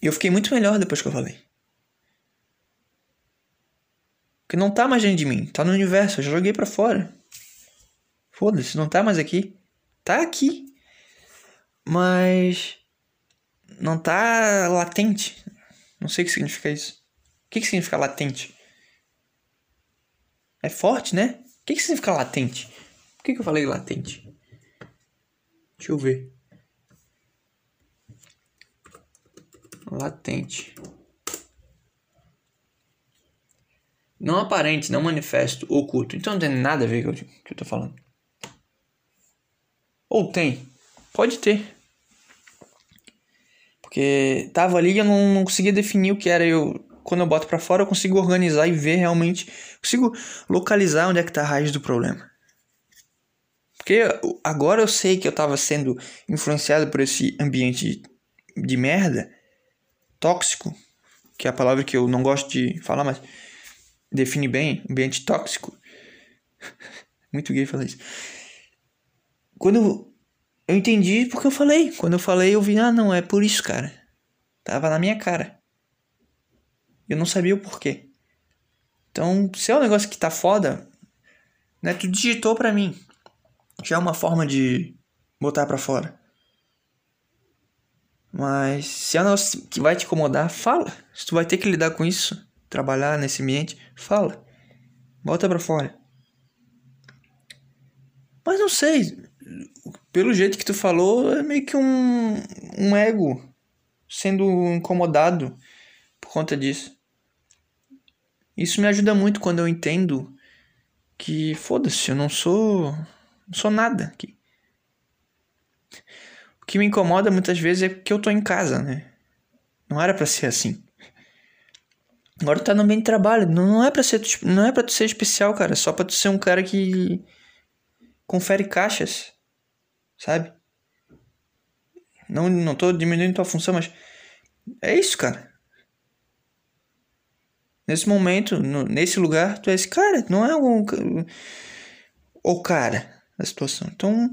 E eu fiquei muito melhor depois que eu falei. Porque não tá mais dentro de mim, tá no universo, eu já joguei para fora. Foda-se, não tá mais aqui. Tá aqui. Mas não tá latente. Não sei o que significa isso. O que, que significa latente? É forte, né? O que, que significa latente? Por que, que eu falei latente? Deixa eu ver. Latente. Não aparente, não manifesto, oculto. Então não tem nada a ver com o que eu tô falando. Ou tem. Pode ter. Porque tava ali e eu não, não conseguia definir o que era. Eu, quando eu boto para fora, eu consigo organizar e ver realmente. Consigo localizar onde é que tá a raiz do problema. Porque agora eu sei que eu tava sendo influenciado por esse ambiente de, de merda, tóxico, que é a palavra que eu não gosto de falar, mas define bem, ambiente tóxico. (laughs) Muito gay falar isso. Quando eu, entendi porque eu falei. Quando eu falei, eu vi, ah, não, é por isso, cara. Tava na minha cara. Eu não sabia o porquê. Então, se é um negócio que tá foda, né, tu digitou pra mim. Já é uma forma de botar pra fora. Mas se é negócio que vai te incomodar, fala. Se tu vai ter que lidar com isso, trabalhar nesse ambiente, fala. Bota pra fora. Mas não sei. Pelo jeito que tu falou, é meio que um, um ego sendo incomodado por conta disso. Isso me ajuda muito quando eu entendo que, foda-se, eu não sou. Não sou nada aqui. Que me incomoda muitas vezes é que eu tô em casa, né? Não era para ser assim. Agora tu tá no ambiente de trabalho. Não é pra ser, não é pra tu ser especial, cara. É só pra tu ser um cara que confere caixas. Sabe? Não, não tô diminuindo tua função, mas é isso, cara. Nesse momento, no, nesse lugar, tu é esse cara. Não é um, o cara da situação. Então,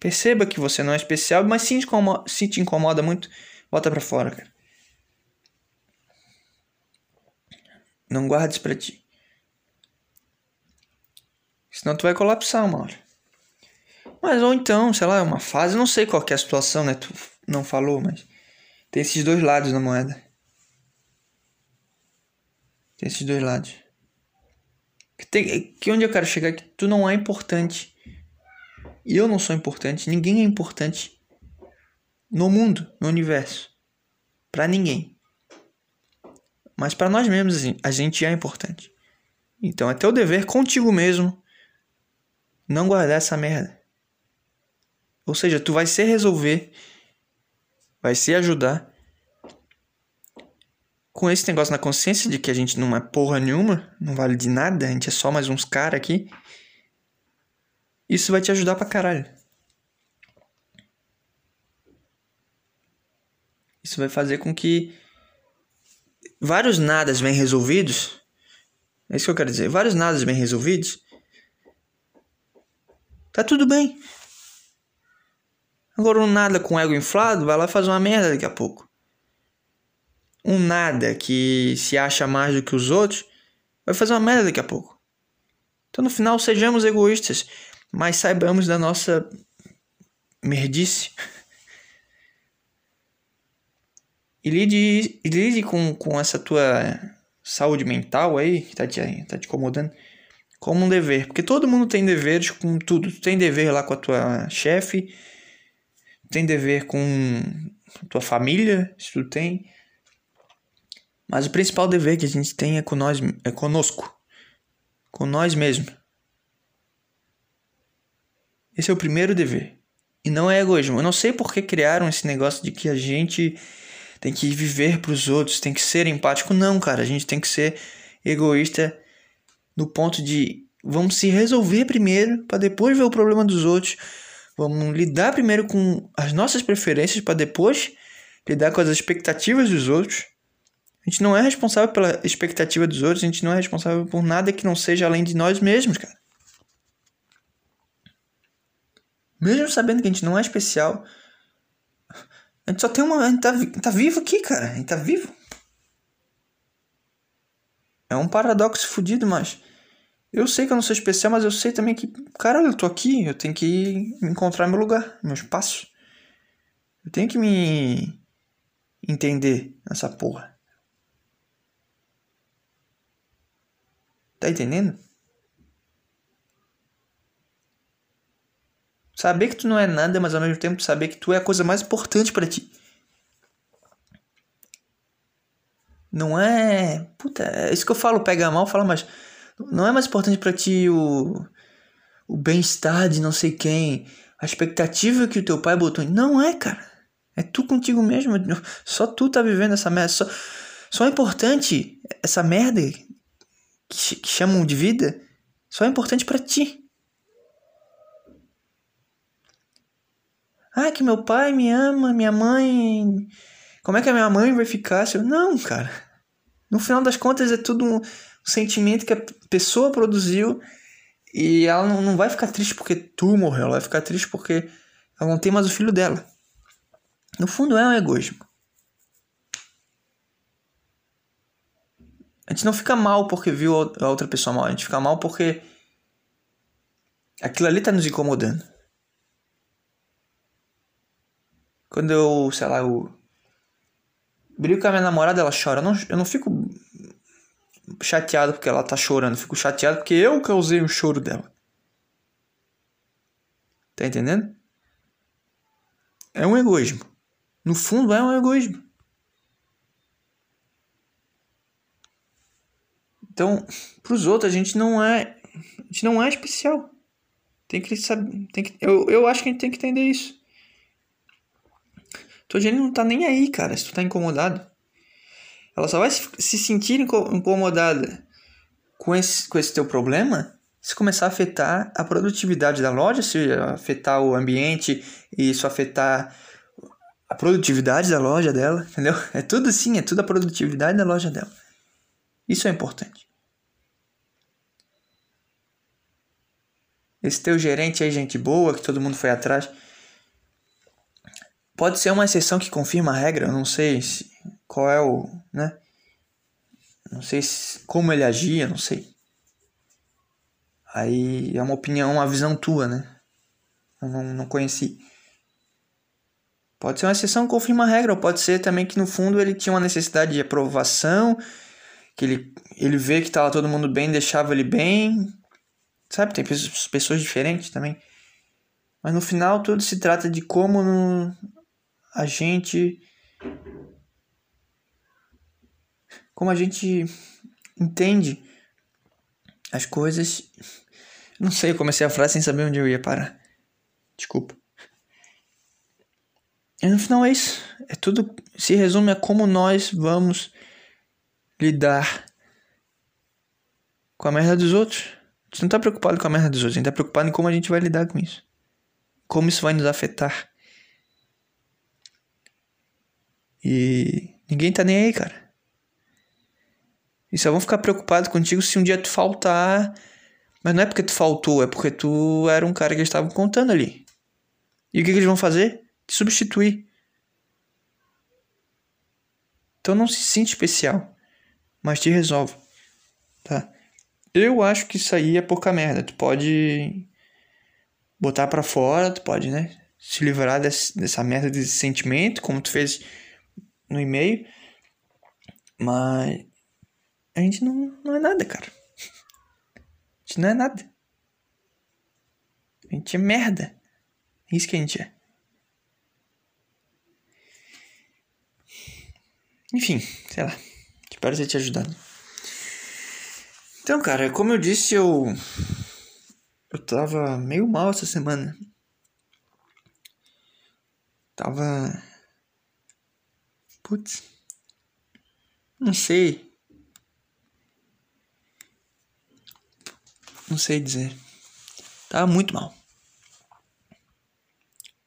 perceba que você não é especial, mas se, incomoda, se te incomoda muito, bota pra fora, cara. Não guardes para ti. Senão tu vai colapsar uma hora. Mas ou então, sei lá, é uma fase, não sei qual é a situação, né? Tu não falou, mas tem esses dois lados na moeda. Tem esses dois lados. Que, tem, que onde eu quero chegar é que tu não é importante. E eu não sou importante, ninguém é importante no mundo, no universo. Para ninguém. Mas para nós mesmos assim, a gente é importante. Então é teu dever contigo mesmo não guardar essa merda. Ou seja, tu vai se resolver, vai se ajudar com esse negócio na consciência de que a gente não é porra nenhuma, não vale de nada, a gente é só mais uns caras aqui. Isso vai te ajudar pra caralho. Isso vai fazer com que vários nadas bem resolvidos, é isso que eu quero dizer, vários nadas bem resolvidos, tá tudo bem. Agora um nada com ego inflado vai lá fazer uma merda daqui a pouco. Um nada que se acha mais do que os outros vai fazer uma merda daqui a pouco. Então no final sejamos egoístas, mas saibamos da nossa merdice. E lide, lide com, com essa tua saúde mental aí, que tá te, tá te incomodando, como um dever. Porque todo mundo tem deveres com tudo. Tu tem dever lá com a tua chefe, tem dever com a tua família, se tu tem. Mas o principal dever que a gente tem é com nós, é conosco, com nós mesmos. Esse é o primeiro dever. E não é egoísmo. Eu não sei por que criaram esse negócio de que a gente tem que viver para os outros, tem que ser empático. Não, cara, a gente tem que ser egoísta no ponto de vamos se resolver primeiro para depois ver o problema dos outros. Vamos lidar primeiro com as nossas preferências para depois lidar com as expectativas dos outros. A gente não é responsável pela expectativa dos outros, a gente não é responsável por nada que não seja além de nós mesmos, cara. Mesmo sabendo que a gente não é especial, a gente só tem uma. A gente tá, tá vivo aqui, cara. A gente tá vivo. É um paradoxo fodido, mas. Eu sei que eu não sou especial, mas eu sei também que. Caralho, eu tô aqui. Eu tenho que encontrar meu lugar, meu espaço. Eu tenho que me. Entender nessa porra. Tá entendendo? Saber que tu não é nada, mas ao mesmo tempo saber que tu é a coisa mais importante para ti. Não é. Puta, é isso que eu falo, pega mal, fala, mas. Não é mais importante para ti o. O bem-estar de não sei quem. A expectativa que o teu pai botou. Não é, cara. É tu contigo mesmo. Só tu tá vivendo essa merda. Só, só é importante essa merda que, que chamam de vida. Só é importante para ti. Ah, que meu pai me ama, minha mãe. Como é que a minha mãe vai ficar? Eu... Não, cara. No final das contas é tudo um sentimento que a pessoa produziu e ela não, não vai ficar triste porque tu morreu, ela vai ficar triste porque ela não tem mais o filho dela. No fundo é um egoísmo. A gente não fica mal porque viu a outra pessoa mal, a gente fica mal porque aquilo ali tá nos incomodando. Quando eu, sei lá, eu brigo com a minha namorada, ela chora. Eu não, eu não fico chateado porque ela tá chorando, eu fico chateado porque eu causei o choro dela. Tá entendendo? É um egoísmo. No fundo é um egoísmo. Então, para os outros a gente não é, a gente não é especial. Tem que saber, tem que, eu, eu acho que a gente tem que entender isso. Tua gente não tá nem aí, cara, se tu tá incomodado. Ela só vai se sentir incomodada com esse, com esse teu problema se começar a afetar a produtividade da loja, se afetar o ambiente e isso afetar a produtividade da loja dela, entendeu? É tudo assim, é tudo a produtividade da loja dela. Isso é importante. Esse teu gerente aí, gente boa, que todo mundo foi atrás. Pode ser uma exceção que confirma a regra, não sei se, qual é o, né? Não sei se, como ele agia, não sei. Aí é uma opinião, uma visão tua, né? Eu não, não conheci. Pode ser uma exceção que confirma a regra, ou pode ser também que no fundo ele tinha uma necessidade de aprovação, que ele, ele vê que tava todo mundo bem, deixava ele bem, Sabe, tem pessoas diferentes também. Mas no final tudo se trata de como a gente. Como a gente entende as coisas. Não sei, eu comecei a frase sem saber onde eu ia parar. Desculpa. E no final é isso. É tudo. Se resume a como nós vamos lidar com a merda dos outros. Você não tá preocupado com a merda dos outros, a gente tá preocupado em como a gente vai lidar com isso. Como isso vai nos afetar. E ninguém tá nem aí, cara. E só vão ficar preocupados contigo se um dia tu faltar. Mas não é porque tu faltou, é porque tu era um cara que eles estavam contando ali. E o que, que eles vão fazer? Te substituir. Então não se sente especial, mas te resolve, tá? Eu acho que isso aí é pouca merda. Tu pode botar para fora, tu pode, né? Se livrar desse, dessa merda desse sentimento, como tu fez no e-mail. Mas a gente não, não é nada, cara. A gente não é nada. A gente é merda. É isso que a gente é. Enfim, sei lá. Espero ter te ajudado. Então, cara, como eu disse, eu. Eu tava meio mal essa semana. Tava. Putz. Não sei. Não sei dizer. Tava muito mal.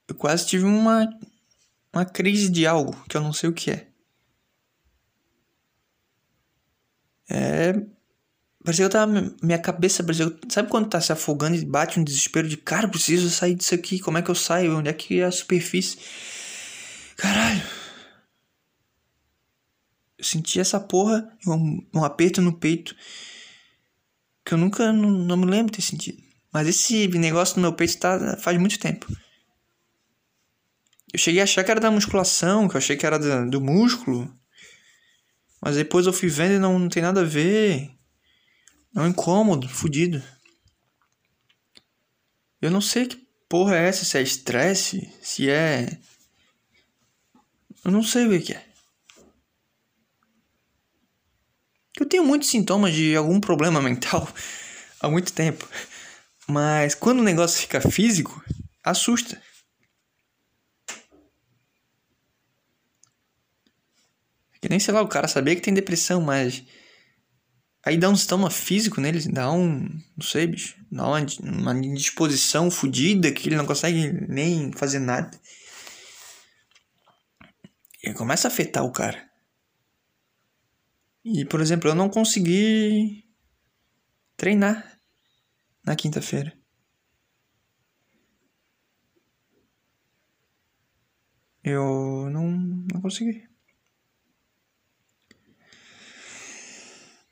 Eu quase tive uma. Uma crise de algo que eu não sei o que é. É Parecia que eu tava. Minha cabeça parecia. Sabe quando tá se afogando e bate um desespero de cara, preciso sair disso aqui, como é que eu saio? Onde é que é a superfície? Caralho. Eu senti essa porra, um, um aperto no peito. Que eu nunca. Não, não me lembro de ter sentido. Mas esse negócio no meu peito tá faz muito tempo. Eu cheguei a achar que era da musculação, que eu achei que era do, do músculo. Mas depois eu fui vendo e não, não tem nada a ver. É um incômodo, fudido. Eu não sei que porra é essa, se é estresse, se é. Eu não sei o que é. Tenho muitos sintomas de algum problema (laughs) mental há muito tempo. Mas quando o negócio fica físico, assusta. Que nem, sei lá, o cara sabia que tem depressão, mas. Aí dá um sintoma físico nele, dá um. Não sei, bicho. Dá uma, uma indisposição fodida que ele não consegue nem fazer nada. E começa a afetar o cara. E, por exemplo, eu não consegui treinar na quinta-feira. Eu não, não consegui.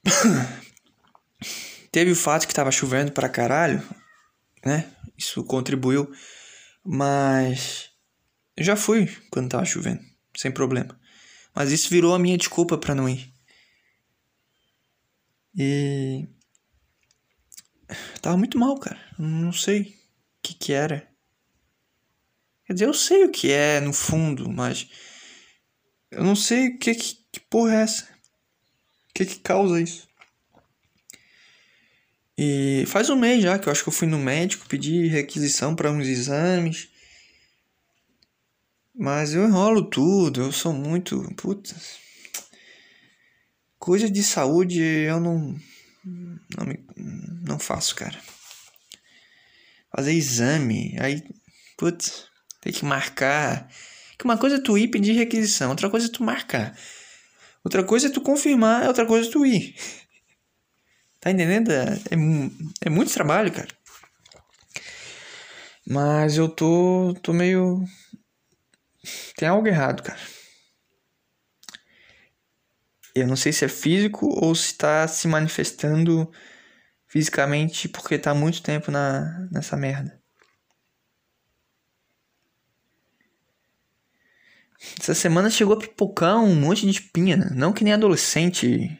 (coughs) Teve o fato que tava chovendo pra caralho, né? Isso contribuiu. Mas eu já fui quando tava chovendo, sem problema. Mas isso virou a minha desculpa para não ir. E tava muito mal, cara. Não sei o que que era. Quer dizer, eu sei o que é no fundo, mas eu não sei o que que, que porra é essa que que causa isso? E faz um mês já que eu acho que eu fui no médico, pedi requisição para uns exames. Mas eu enrolo tudo, eu sou muito. Puta. Coisa de saúde eu não. Não, me, não faço, cara. Fazer exame, aí. Putz, tem que marcar. Que uma coisa é tu ir pedir requisição, outra coisa é tu marcar. Outra coisa é tu confirmar, outra coisa é tu ir. (laughs) Tá entendendo? É, é, é muito trabalho, cara. Mas eu tô, tô meio. Tem algo errado, cara. Eu não sei se é físico ou se tá se manifestando fisicamente porque tá muito tempo na, nessa merda. Essa semana chegou a pipocar um monte de espinha. Né? Não que nem adolescente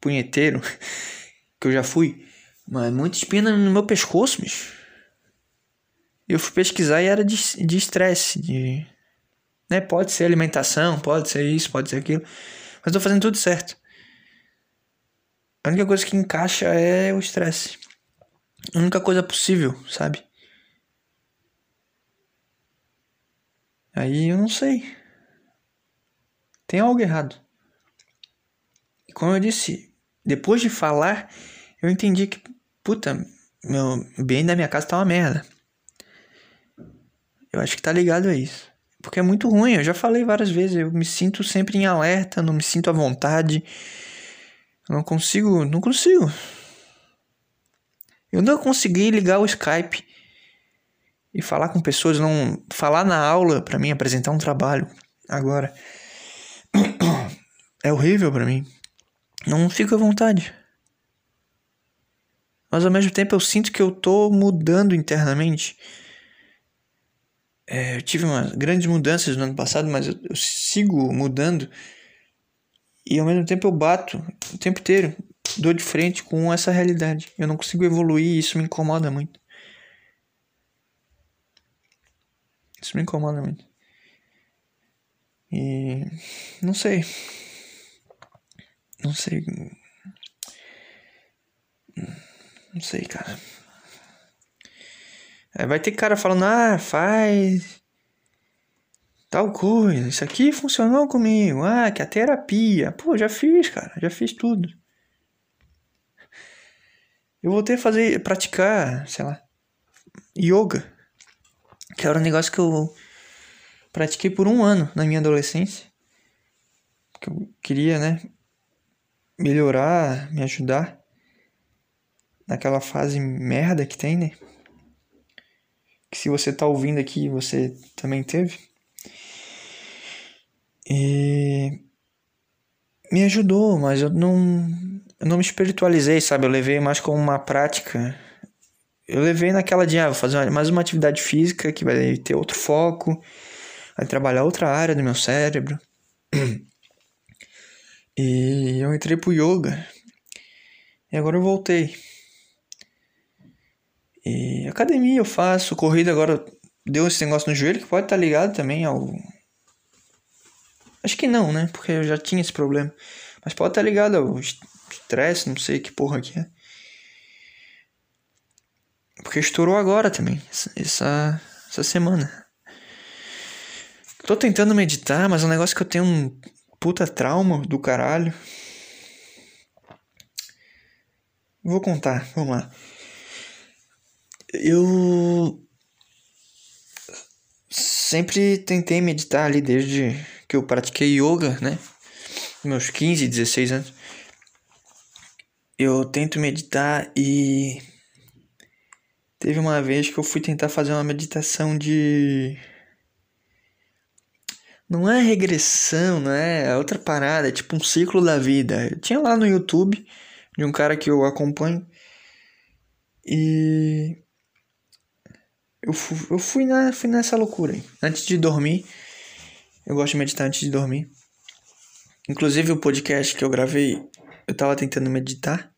punheteiro, (laughs) que eu já fui. Mas muita espinha no meu pescoço, bicho. Eu fui pesquisar e era de estresse. De, né? Pode ser alimentação, pode ser isso, pode ser aquilo. Mas tô fazendo tudo certo. A única coisa que encaixa é o estresse. A única coisa possível, sabe? Aí eu não sei. Tem algo errado. E como eu disse, depois de falar, eu entendi que, puta, meu bem da minha casa tá uma merda. Eu acho que tá ligado a isso. Porque é muito ruim, eu já falei várias vezes, eu me sinto sempre em alerta, não me sinto à vontade. Eu não consigo, não consigo. Eu não consegui ligar o Skype e falar com pessoas, não falar na aula para mim, apresentar um trabalho agora (coughs) é horrível para mim. Não fico à vontade. Mas ao mesmo tempo eu sinto que eu tô mudando internamente. É, eu tive umas grandes mudanças no ano passado, mas eu, eu sigo mudando. E ao mesmo tempo eu bato o tempo inteiro, dou de frente com essa realidade. Eu não consigo evoluir e isso me incomoda muito. Isso me incomoda muito. E. Não sei. Não sei. Não sei, cara. É, vai ter cara falando, ah, faz. Tal coisa. Isso aqui funcionou comigo. Ah, que a terapia. Pô, já fiz, cara. Já fiz tudo. Eu voltei a fazer, praticar, sei lá, yoga. Que era um negócio que eu pratiquei por um ano na minha adolescência. Que eu queria, né? Melhorar, me ajudar. Naquela fase merda que tem, né? Que se você tá ouvindo aqui, você também teve. E me ajudou, mas eu não, eu não me espiritualizei, sabe? Eu levei mais como uma prática eu levei naquela de, ah, vou fazer mais uma atividade física que vai ter outro foco, vai trabalhar outra área do meu cérebro. (clears throat) E eu entrei pro yoga. E agora eu voltei. E academia eu faço, corrida agora deu esse negócio no joelho que pode estar tá ligado também ao. Acho que não, né? Porque eu já tinha esse problema. Mas pode estar tá ligado ao estresse, não sei que porra que é. Porque estourou agora também, essa, essa semana. Tô tentando meditar, mas é um negócio que eu tenho um puta trauma do caralho. Vou contar, vamos lá. Eu sempre tentei meditar ali desde que eu pratiquei yoga, né? Meus 15, 16 anos. Eu tento meditar e teve uma vez que eu fui tentar fazer uma meditação de não é regressão, não é, é outra parada, é tipo um ciclo da vida. Eu tinha lá no YouTube de um cara que eu acompanho. E eu fui, eu fui, na, fui nessa loucura aí. Antes de dormir, eu gosto de meditar antes de dormir. Inclusive o podcast que eu gravei, eu tava tentando meditar.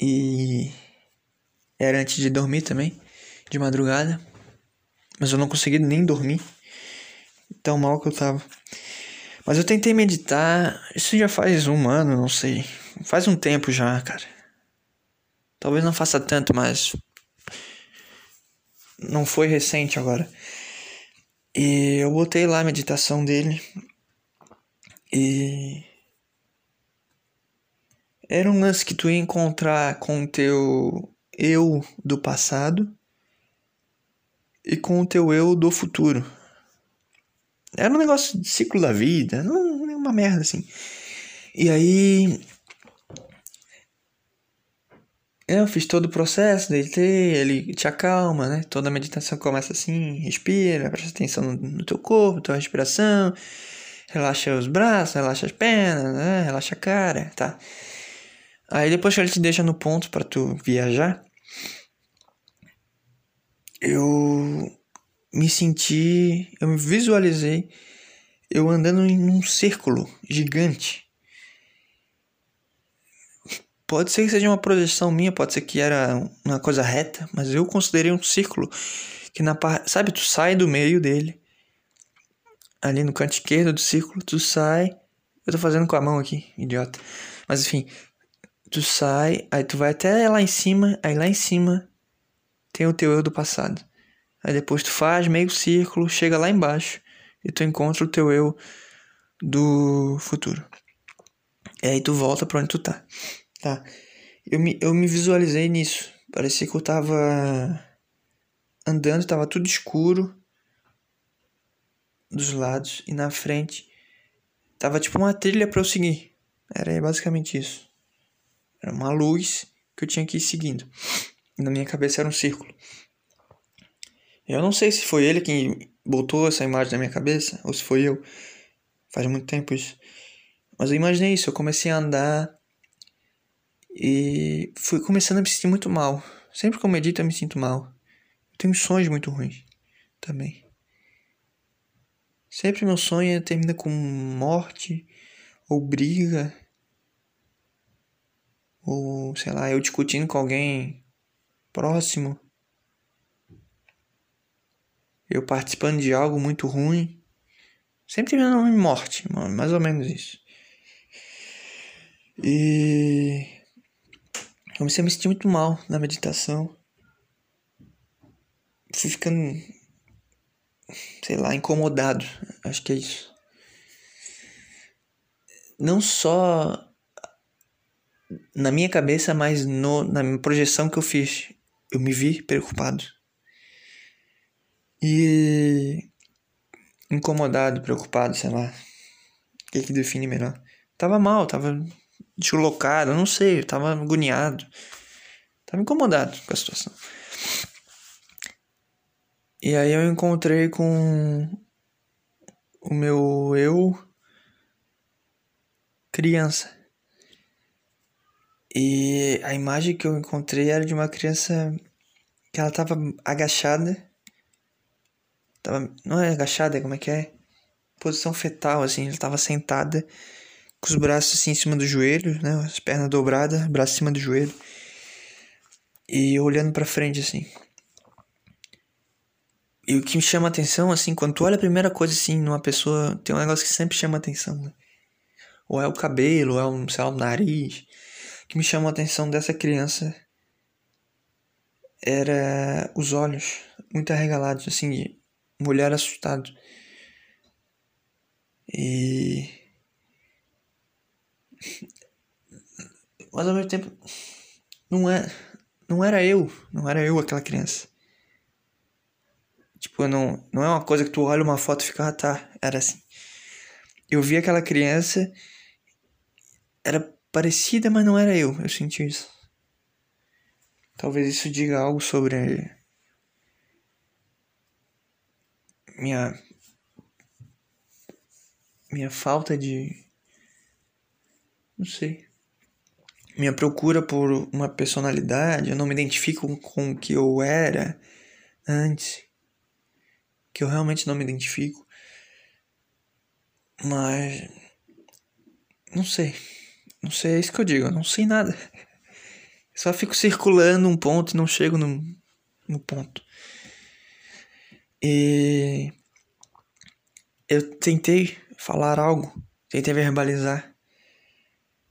E era antes de dormir também, de madrugada. Mas eu não consegui nem dormir. Tão mal que eu tava. Mas eu tentei meditar, isso já faz um ano, não sei. Faz um tempo já, cara. Talvez não faça tanto, mas. Não foi recente agora. E eu botei lá a meditação dele. E. Era um lance que tu ia encontrar com o teu eu do passado e com o teu eu do futuro. Era um negócio de ciclo da vida, não, uma merda assim. E aí. Eu fiz todo o processo, deitei, ele te acalma, né? Toda a meditação começa assim, respira, presta atenção no, no teu corpo, tua respiração, relaxa os braços, relaxa as pernas, né? relaxa a cara, tá? Aí depois que ele te deixa no ponto para tu viajar, eu me senti, eu me visualizei eu andando em um círculo gigante. Pode ser que seja uma projeção minha, pode ser que era uma coisa reta, mas eu considerei um círculo que na parte, sabe, tu sai do meio dele, ali no canto esquerdo do círculo, tu sai, eu tô fazendo com a mão aqui, idiota. Mas enfim, tu sai, aí tu vai até lá em cima, aí lá em cima tem o teu eu do passado. Aí depois tu faz meio círculo, chega lá embaixo e tu encontra o teu eu do futuro. E aí tu volta para onde tu tá. Tá. Eu me, eu me visualizei nisso. Parecia que eu tava andando, tava tudo escuro dos lados e na frente tava tipo uma trilha para eu seguir. Era basicamente isso. Era uma luz que eu tinha que ir seguindo. E na minha cabeça era um círculo. Eu não sei se foi ele quem botou essa imagem na minha cabeça ou se foi eu. Faz muito tempo isso. Mas eu imaginei isso, eu comecei a andar e fui começando a me sentir muito mal. Sempre que eu medito eu me sinto mal. Eu tenho sonhos muito ruins também. Sempre meu sonho termina com morte ou briga ou sei lá, eu discutindo com alguém próximo eu participando de algo muito ruim. Sempre terminando em morte, mais ou menos isso. E comecei a me sentir muito mal na meditação. Fui ficando, sei lá, incomodado. Acho que é isso. Não só na minha cabeça, mas no, na projeção que eu fiz. Eu me vi preocupado. E incomodado, preocupado, sei lá. O que que define melhor? Tava mal, tava deslocado, não sei, tava agoniado. Tava incomodado com a situação. E aí eu encontrei com o meu eu criança. E a imagem que eu encontrei era de uma criança que ela tava agachada Tava, não é agachada, como é que é? Posição fetal, assim. Ela tava sentada com os braços assim em cima do joelho, né? As pernas dobradas, braço em cima do joelho. E olhando para frente, assim. E o que me chama atenção, assim, quando tu olha a primeira coisa, assim, numa pessoa, tem um negócio que sempre chama atenção, né? ou é o cabelo, ou é um, sei lá, o nariz. O que me chamou a atenção dessa criança era os olhos muito arregalados, assim, de olhar assustado. E. Mas ao mesmo tempo, não, é, não era eu, não era eu aquela criança. Tipo, não, não é uma coisa que tu olha uma foto e fica, ah tá, era assim. Eu vi aquela criança, era parecida, mas não era eu, eu senti isso. Talvez isso diga algo sobre minha minha falta de não sei. Minha procura por uma personalidade eu não me identifico com o que eu era antes que eu realmente não me identifico mas não sei. Não sei é isso que eu digo eu não sei nada. Só fico circulando um ponto e não chego no, no ponto. E eu tentei falar algo, tentei verbalizar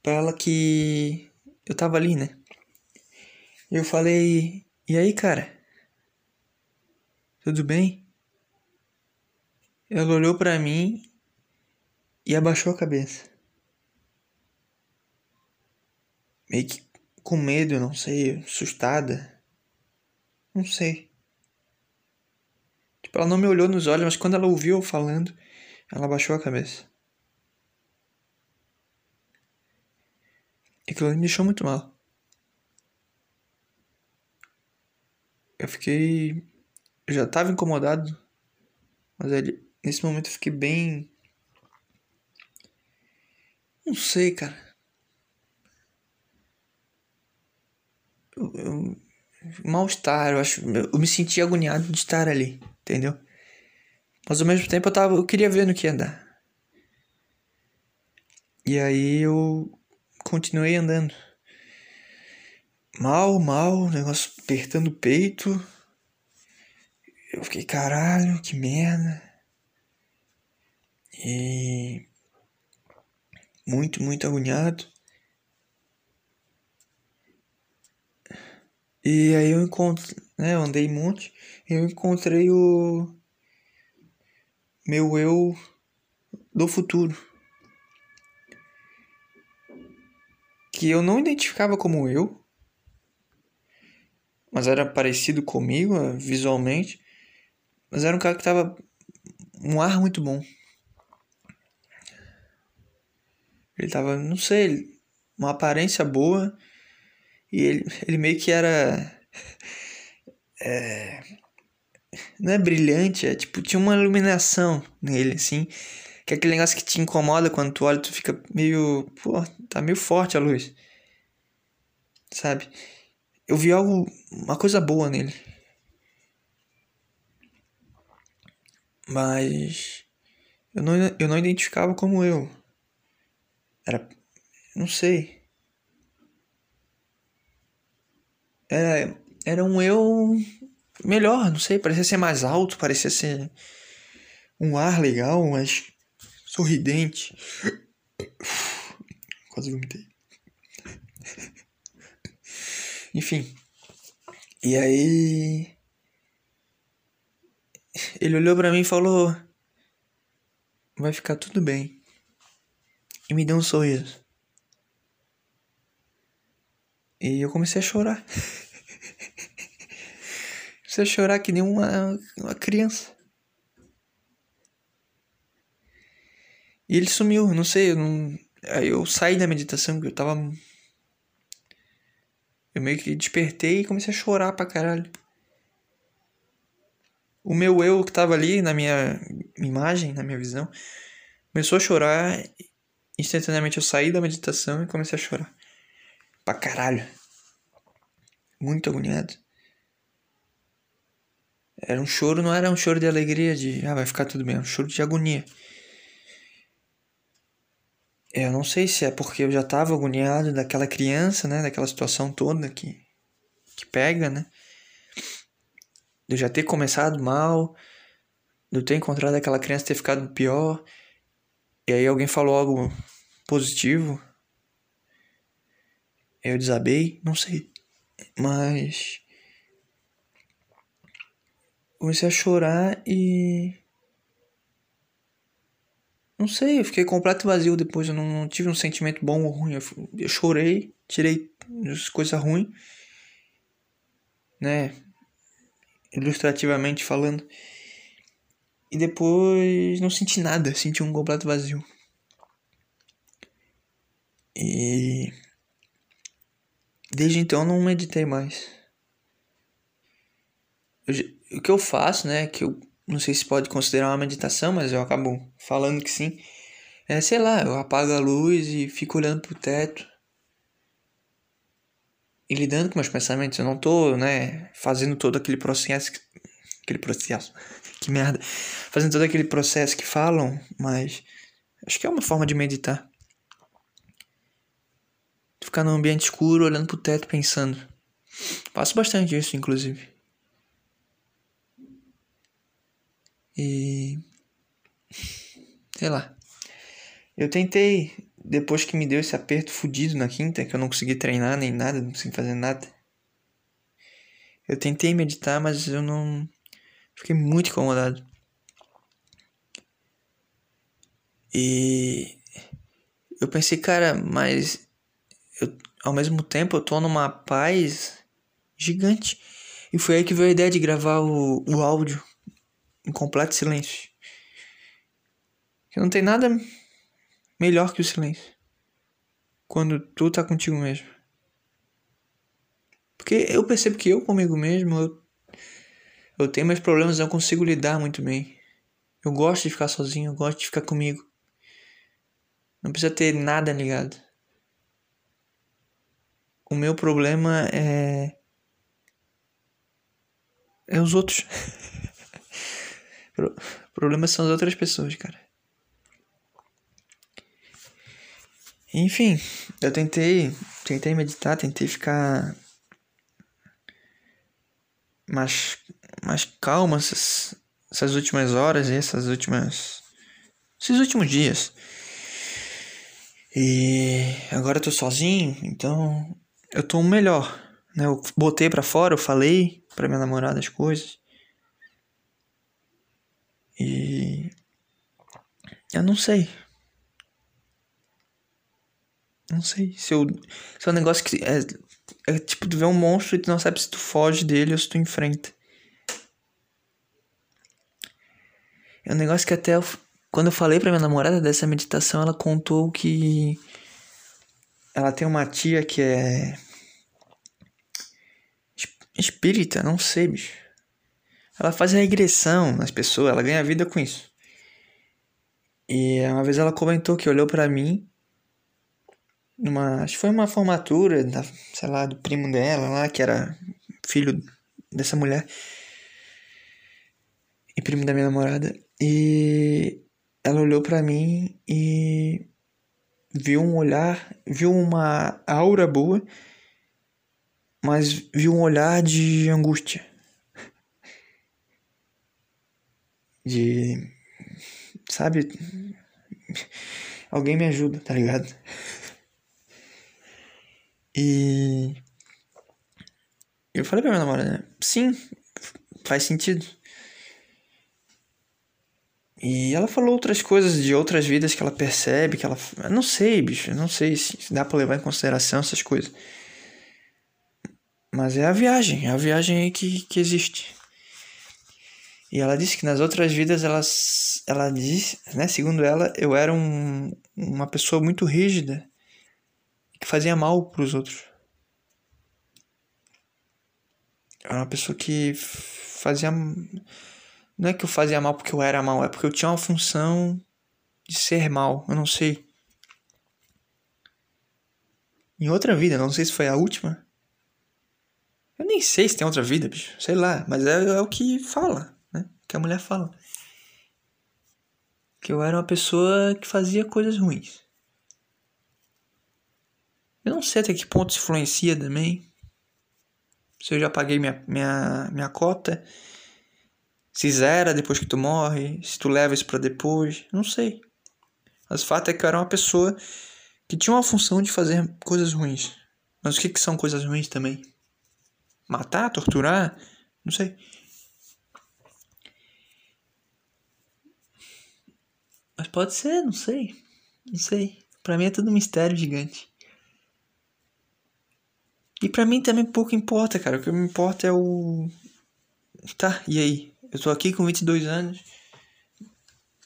para ela que eu tava ali, né? Eu falei: "E aí, cara? Tudo bem?" Ela olhou para mim e abaixou a cabeça. Meio que com medo, não sei, assustada. Não sei. Tipo, ela não me olhou nos olhos, mas quando ela ouviu eu falando, ela baixou a cabeça. Aquilo me deixou muito mal. Eu fiquei. Eu já tava incomodado, mas ele, nesse momento eu fiquei bem. Não sei, cara. Eu, eu... Mal-estar, eu acho. Eu me senti agoniado de estar ali entendeu? Mas ao mesmo tempo eu tava, eu queria ver no que ia dar. E aí eu continuei andando. Mal, mal, negócio apertando o peito. Eu fiquei, caralho, que merda. E muito, muito agoniado. E aí eu encontro, né, eu andei um monte eu encontrei o meu eu do futuro. Que eu não identificava como eu, mas era parecido comigo eh, visualmente. Mas era um cara que tava um ar muito bom. Ele tava, não sei, uma aparência boa. E ele, (laughs) ele meio que era. É, não é brilhante, é tipo, tinha uma iluminação nele, assim. Que é aquele negócio que te incomoda quando tu olha, tu fica meio. Pô, tá meio forte a luz. Sabe? Eu vi algo. Uma coisa boa nele. Mas. Eu não, eu não identificava como eu. Era. Não sei. Era, era um eu melhor, não sei, parecia ser mais alto, parecia ser um ar legal, mas sorridente. Quase vomitei. Enfim. E aí ele olhou para mim e falou: "Vai ficar tudo bem". E me deu um sorriso. E eu comecei a chorar. (laughs) Precisa chorar que nem uma, uma criança. E ele sumiu, não sei, eu não... Aí eu saí da meditação, porque eu tava. Eu meio que despertei e comecei a chorar pra caralho. O meu eu que tava ali na minha imagem, na minha visão, começou a chorar. Instantaneamente eu saí da meditação e comecei a chorar. Pra caralho. Muito agoniado. Era um choro, não era um choro de alegria, de ah, vai ficar tudo bem, era um choro de agonia. Eu não sei se é porque eu já estava agoniado daquela criança, né, daquela situação toda que, que pega, né? De eu já ter começado mal, de eu ter encontrado aquela criança ter ficado pior. E aí alguém falou algo positivo. Eu desabei, não sei. Mas. Comecei a chorar e. Não sei, eu fiquei completo vazio depois. Eu não, não tive um sentimento bom ou ruim. Eu, eu chorei, tirei as coisas ruins, né? Ilustrativamente falando. E depois não senti nada, senti um completo vazio. E desde então não meditei mais. Eu, o que eu faço, né, que eu não sei se pode considerar uma meditação, mas eu acabo falando que sim. É, sei lá, eu apago a luz e fico olhando pro teto. E lidando com meus pensamentos. Eu não tô, né, fazendo todo aquele processo. Aquele processo. Que merda. Fazendo todo aquele processo que falam, mas. Acho que é uma forma de meditar. Ficar num ambiente escuro, olhando pro teto, pensando. Faço bastante isso, inclusive. E. Sei lá. Eu tentei, depois que me deu esse aperto fudido na quinta, que eu não consegui treinar nem nada, não consegui fazer nada. Eu tentei meditar, mas eu não. Fiquei muito incomodado. E. Eu pensei, cara, mas. Eu, ao mesmo tempo eu tô numa paz gigante. E foi aí que veio a ideia de gravar o, o áudio em completo silêncio. Que não tem nada melhor que o silêncio. Quando tu tá contigo mesmo. Porque eu percebo que eu comigo mesmo, eu, eu tenho meus problemas, eu consigo lidar muito bem. Eu gosto de ficar sozinho, eu gosto de ficar comigo. Não precisa ter nada ligado. O meu problema é. É os outros. (laughs) O problema são as outras pessoas, cara. Enfim, eu tentei, tentei meditar, tentei ficar mais, mais calma essas, essas últimas horas e essas últimas, esses últimos dias. E agora eu tô sozinho, então eu tô melhor, né? Eu botei para fora, eu falei para minha namorada as coisas. E eu não sei. Não sei se eu. Se é um negócio que. É, é tipo, tu vê um monstro e tu não sabe se tu foge dele ou se tu enfrenta. É um negócio que até eu, quando eu falei pra minha namorada dessa meditação, ela contou que ela tem uma tia que é espírita, não sei, bicho. Ela faz regressão nas pessoas, ela ganha vida com isso. E uma vez ela comentou que olhou para mim numa, acho que foi uma formatura, da, sei lá, do primo dela lá, que era filho dessa mulher e primo da minha namorada. E ela olhou para mim e viu um olhar, viu uma aura boa, mas viu um olhar de angústia. De. Sabe? Alguém me ajuda, tá ligado? E. Eu falei pra minha namorada, né? Sim, faz sentido. E ela falou outras coisas de outras vidas que ela percebe, que ela. Eu não sei, bicho, não sei se dá pra levar em consideração essas coisas. Mas é a viagem, é a viagem aí que, que existe. E ela disse que nas outras vidas elas, ela disse, né, segundo ela, eu era um, uma pessoa muito rígida que fazia mal para os outros. Era uma pessoa que fazia não é que eu fazia mal porque eu era mal, é porque eu tinha uma função de ser mal, eu não sei. Em outra vida, não sei se foi a última. Eu nem sei se tem outra vida, bicho. Sei lá, mas é, é o que fala? Que a mulher fala. Que eu era uma pessoa que fazia coisas ruins. Eu não sei até que ponto influencia também. Se eu já paguei minha, minha, minha cota. Se zera depois que tu morre. Se tu leva isso pra depois. Não sei. Mas o fato é que eu era uma pessoa que tinha uma função de fazer coisas ruins. Mas o que, que são coisas ruins também? Matar, torturar? Não sei. Mas pode ser, não sei. Não sei. Pra mim é tudo um mistério gigante. E pra mim também pouco importa, cara. O que me importa é o. Tá, e aí? Eu tô aqui com 22 anos.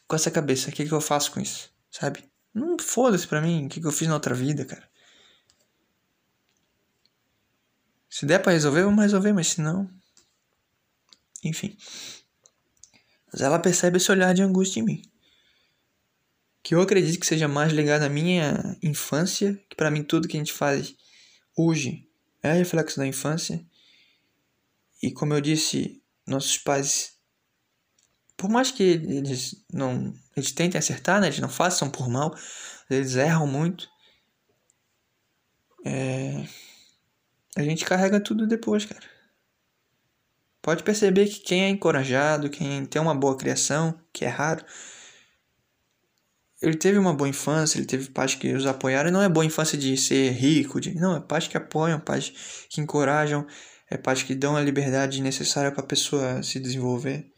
Com essa cabeça. O que, que eu faço com isso? Sabe? Não foda-se pra mim. O que, que eu fiz na outra vida, cara. Se der pra resolver, vamos resolver, mas se não. Enfim. Mas ela percebe esse olhar de angústia em mim. Que eu acredito que seja mais ligado à minha infância, que para mim tudo que a gente faz hoje é reflexo da infância. E como eu disse, nossos pais, por mais que eles não, eles tentem acertar, né, eles não façam por mal, eles erram muito. É, a gente carrega tudo depois, cara. Pode perceber que quem é encorajado, quem tem uma boa criação, que é raro, ele teve uma boa infância, ele teve pais que os apoiaram, e não é boa infância de ser rico, de, não, é pais que apoiam, pais que encorajam, é pais que dão a liberdade necessária para a pessoa se desenvolver.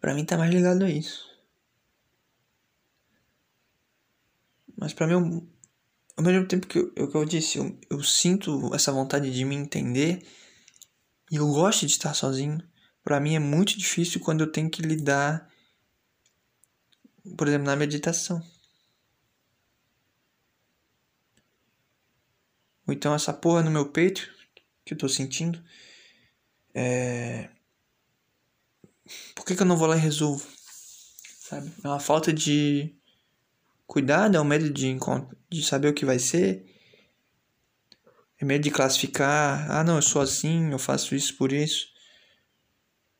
Para mim tá mais ligado a isso. Mas para mim ao mesmo tempo que eu, que eu disse, eu, eu sinto essa vontade de me entender e eu gosto de estar sozinho. Para mim é muito difícil quando eu tenho que lidar, por exemplo, na meditação. Ou então essa porra no meu peito que eu tô sentindo. É... Por que, que eu não vou lá e resolvo? Sabe? É uma falta de Cuidado é o medo de, de saber o que vai ser. É medo de classificar. Ah, não, eu sou assim, eu faço isso por isso.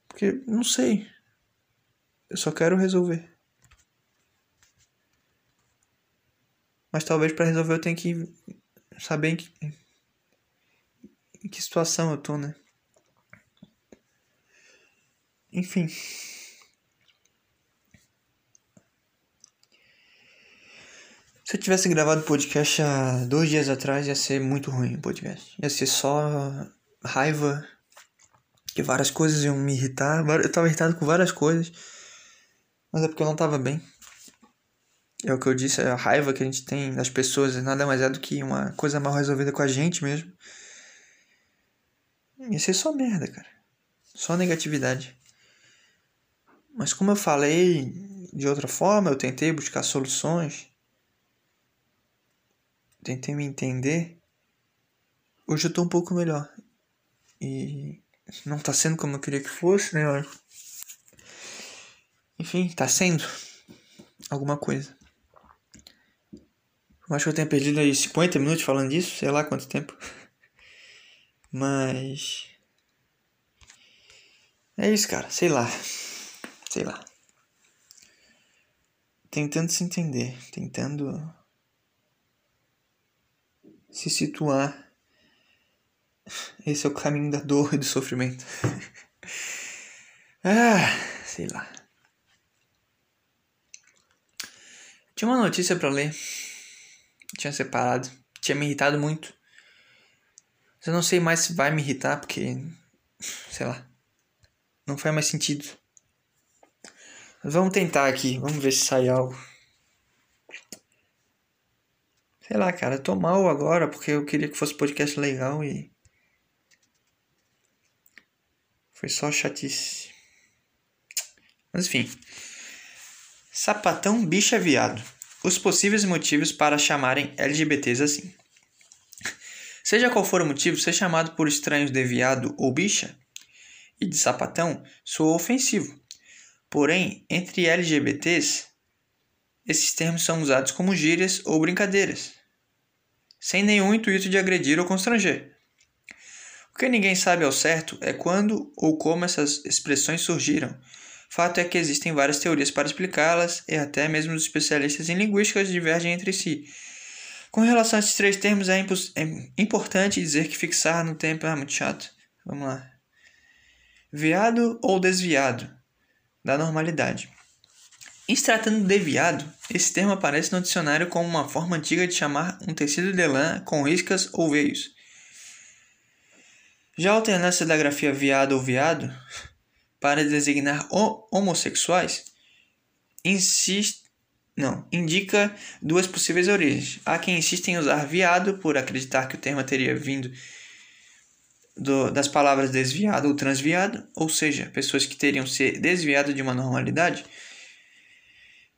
Porque não sei. Eu só quero resolver. Mas talvez para resolver eu tenha que saber em que, em que situação eu tô, né? Enfim. Se eu tivesse gravado o podcast há dois dias atrás, ia ser muito ruim o podcast. Ia ser só raiva, que várias coisas iam me irritar. Eu tava irritado com várias coisas, mas é porque eu não tava bem. É o que eu disse, é a raiva que a gente tem das pessoas nada mais é do que uma coisa mal resolvida com a gente mesmo. Ia ser só merda, cara. Só negatividade. Mas como eu falei de outra forma, eu tentei buscar soluções tentei me entender, hoje eu tô um pouco melhor. E não tá sendo como eu queria que fosse, né? Enfim, tá sendo alguma coisa. Acho que eu tenho perdido aí 50 minutos falando disso, sei lá quanto tempo. Mas. É isso, cara, sei lá. Sei lá. Tentando se entender, tentando se situar. Esse é o caminho da dor e do sofrimento. (laughs) ah, sei lá. Tinha uma notícia para ler. Tinha separado. Tinha me irritado muito. Mas eu não sei mais se vai me irritar porque. Sei lá. Não faz mais sentido. Mas vamos tentar aqui. Vamos ver se sai algo. Sei lá, cara, tô mal agora porque eu queria que fosse podcast legal e. Foi só chatice. Mas enfim. Sapatão bicha viado. Os possíveis motivos para chamarem LGBTs assim. Seja qual for o motivo, ser chamado por estranhos de viado ou bicha e de sapatão soa ofensivo. Porém, entre LGBTs, esses termos são usados como gírias ou brincadeiras sem nenhum intuito de agredir ou constranger. O que ninguém sabe ao certo é quando ou como essas expressões surgiram. Fato é que existem várias teorias para explicá-las e até mesmo os especialistas em linguística divergem entre si. Com relação a esses três termos, é, é importante dizer que fixar no tempo é muito chato. Vamos lá. Viado ou desviado da normalidade. Em se tratando de viado, esse termo aparece no dicionário como uma forma antiga de chamar um tecido de lã com riscas ou veios. Já a alternância da grafia viado ou viado para designar homossexuais insiste, não, indica duas possíveis origens. Há quem insiste em usar viado por acreditar que o termo teria vindo do, das palavras desviado ou transviado, ou seja, pessoas que teriam se desviado de uma normalidade.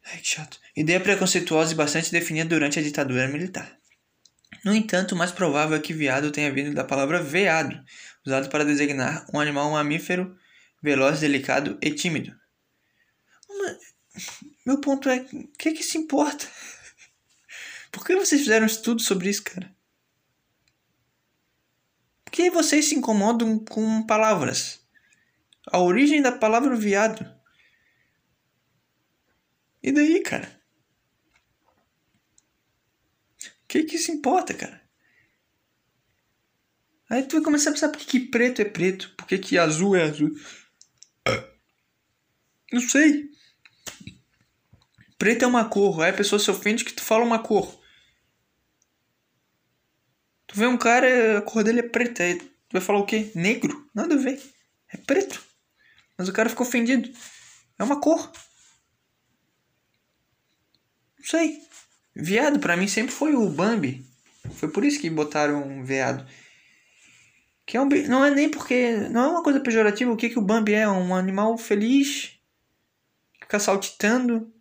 Ai, que chato. Ideia preconceituosa e bastante definida durante a ditadura militar. No entanto, o mais provável é que viado tenha vindo da palavra veado, usado para designar um animal mamífero veloz, delicado e tímido. Meu ponto é, o que que se importa? (laughs) Por que vocês fizeram estudo sobre isso, cara? Por que vocês se incomodam com palavras? A origem da palavra viado. E daí, cara? O que que se importa, cara? Aí tu vai começar a pensar por que, que preto é preto, por que, que azul é azul. Não sei. Preto é uma cor, aí a pessoa se ofende que tu fala uma cor. Tu vê um cara, a cor dele é preta, aí tu vai falar o quê? Negro? Nada a ver. É preto. Mas o cara ficou ofendido. É uma cor. Não sei. Viado para mim sempre foi o Bambi. Foi por isso que botaram um veado. Que é um, não é nem porque. Não é uma coisa pejorativa. O que, que o Bambi é? Um animal feliz. Fica saltitando.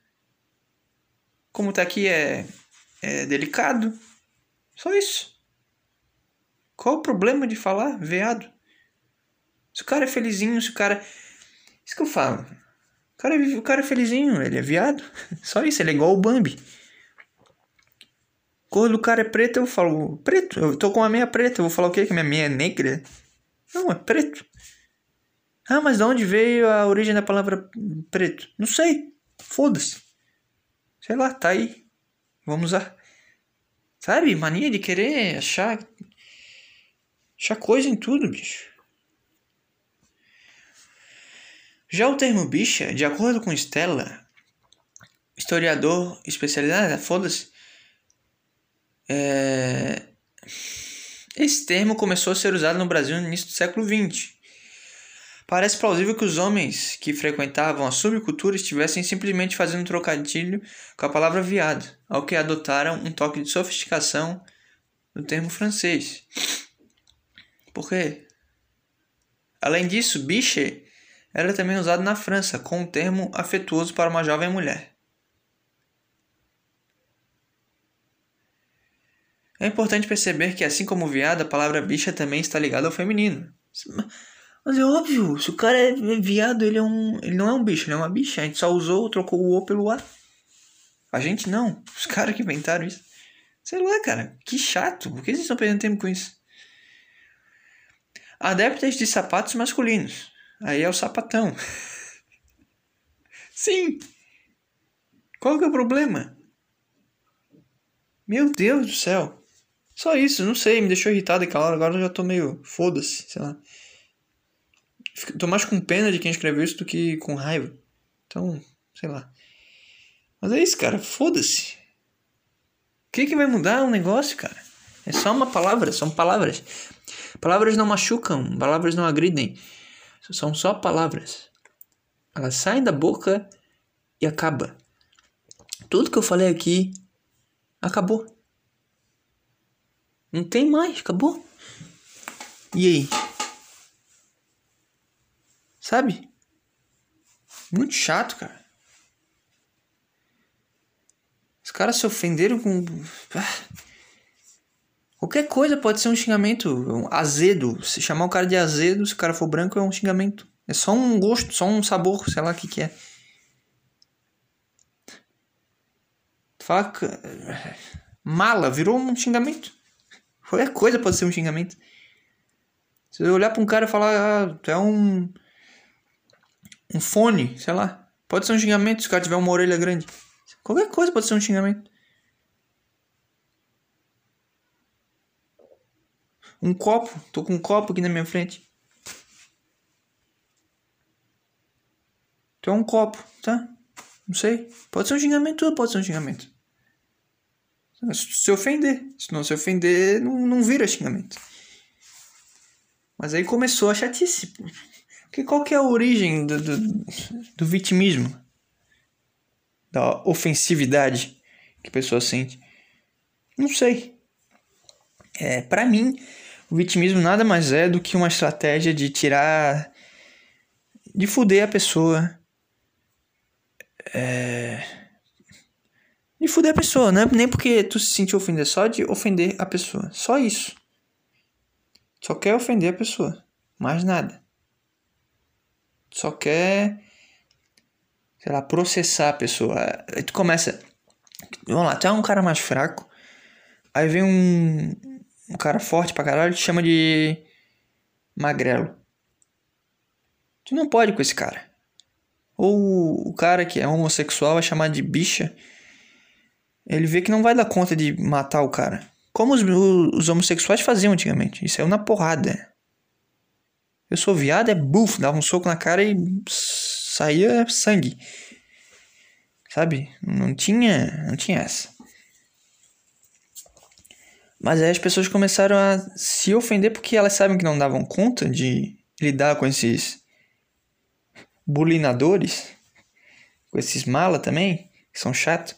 Como tá aqui é, é delicado. Só isso. Qual o problema de falar veado? Se o cara é felizinho, se o cara. Isso que eu falo. O cara, o cara é felizinho, ele é viado. (laughs) Só isso, ele é igual o Bambi. Cor do cara é preta, eu falo preto. Eu tô com a meia preta, eu vou falar o quê? Que minha meia é negra? Não, é preto. Ah, mas de onde veio a origem da palavra preto? Não sei. Foda-se. Sei lá, tá aí. Vamos usar. Sabe? Mania de querer achar. achar coisa em tudo, bicho. Já o termo bicha, de acordo com Stella, historiador especializado, foda-se, é... Esse termo começou a ser usado no Brasil no início do século XX. Parece plausível que os homens que frequentavam a subcultura estivessem simplesmente fazendo trocadilho com a palavra viado, ao que adotaram um toque de sofisticação no termo francês. Por quê? Além disso, biche era também usado na França, com um termo afetuoso para uma jovem mulher. É importante perceber que, assim como viado, a palavra bicha também está ligada ao feminino. Mas é óbvio, se o cara é viado, ele, é um, ele não é um bicho, ele é uma bicha. A gente só usou, trocou o O pelo A. A gente não. Os caras que inventaram isso. Sei lá, cara. Que chato. Por que vocês estão perdendo tempo com isso? Adeptas de sapatos masculinos. Aí é o sapatão. (laughs) Sim. Qual que é o problema? Meu Deus do céu. Só isso, não sei, me deixou irritado aquela hora, agora eu já tô meio foda-se, sei lá. Tô mais com pena de quem escreveu isso do que com raiva. Então, sei lá. Mas é isso, cara, foda-se. O que, que vai mudar um negócio, cara? É só uma palavra, são palavras. Palavras não machucam, palavras não agridem. São só palavras. Elas saem da boca e acaba. Tudo que eu falei aqui acabou. Não tem mais, acabou. E aí? Sabe? Muito chato, cara. Os caras se ofenderam com. Ah. Qualquer coisa pode ser um xingamento. Um azedo. Se chamar o cara de azedo, se o cara for branco, é um xingamento. É só um gosto, só um sabor, sei lá o que, que é. Faca. Mala virou um xingamento. Qualquer coisa pode ser um xingamento. Se eu olhar pra um cara e falar, ah, tu é um. Um fone, sei lá. Pode ser um xingamento se o cara tiver uma orelha grande. Qualquer coisa pode ser um xingamento. Um copo. Tô com um copo aqui na minha frente. Tu é um copo, tá? Não sei. Pode ser um xingamento, tudo pode ser um xingamento. Se ofender. Se não se ofender, não, não vira xingamento. Mas aí começou a chatice. Porque qual que é a origem do, do, do vitimismo? Da ofensividade que a pessoa sente? Não sei. É, para mim, o vitimismo nada mais é do que uma estratégia de tirar. de fuder a pessoa. É. De fuder a pessoa, né? Nem porque tu se sentiu ofender, só de ofender a pessoa. Só isso. Só quer ofender a pessoa. Mais nada. Só quer. Sei lá, processar a pessoa. Aí tu começa. Vamos lá, tu é um cara mais fraco. Aí vem um, um cara forte pra caralho te chama de magrelo. Tu não pode com esse cara. Ou o cara que é homossexual vai chamar de bicha. Ele vê que não vai dar conta de matar o cara. Como os, os homossexuais faziam antigamente. Isso é na porrada. Eu sou viado, é bufo. Dava um soco na cara e saía sangue. Sabe? Não tinha, não tinha essa. Mas aí as pessoas começaram a se ofender porque elas sabem que não davam conta de lidar com esses bulinadores, com esses mala também, que são chato.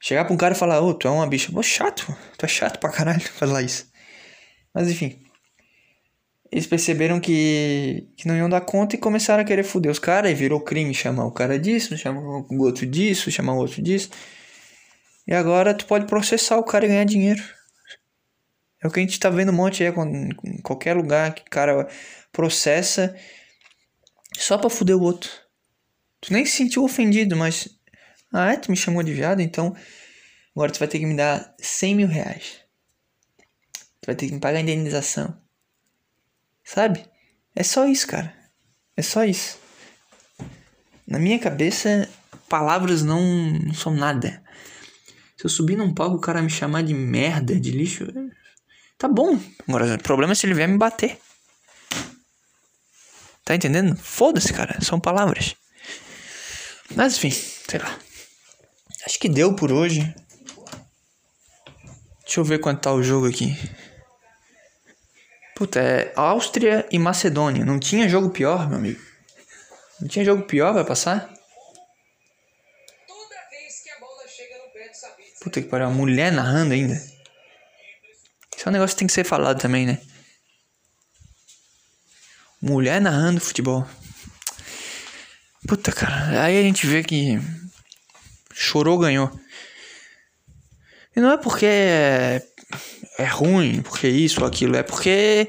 Chegar pra um cara e falar, ô, oh, tu é uma bicha. Pô, chato, tu é chato pra caralho (laughs) falar isso. Mas enfim. Eles perceberam que, que não iam dar conta e começaram a querer foder os caras. E virou crime chamar o cara disso, chamar o outro disso, chamar o outro disso. E agora tu pode processar o cara e ganhar dinheiro. É o que a gente tá vendo um monte aí, em qualquer lugar que o cara processa só pra fuder o outro. Tu nem se sentiu ofendido, mas. Ah, é? Tu me chamou de viado? Então. Agora tu vai ter que me dar 100 mil reais. Tu vai ter que me pagar a indenização. Sabe? É só isso, cara. É só isso. Na minha cabeça, palavras não, não são nada. Se eu subir num palco o cara me chamar de merda, de lixo, Tá bom. Agora, o problema é se ele vier me bater. Tá entendendo? Foda-se, cara. São palavras. Mas enfim, sei lá. Acho que deu por hoje. Deixa eu ver quanto tá o jogo aqui. Puta, é Áustria e Macedônia. Não tinha jogo pior, meu amigo. Não tinha jogo pior pra passar? Puta que pariu, a mulher narrando ainda. Isso é um negócio que tem que ser falado também, né? Mulher narrando futebol. Puta, cara. Aí a gente vê que. Chorou, ganhou. E não é porque é, ruim, porque isso ou aquilo. É porque.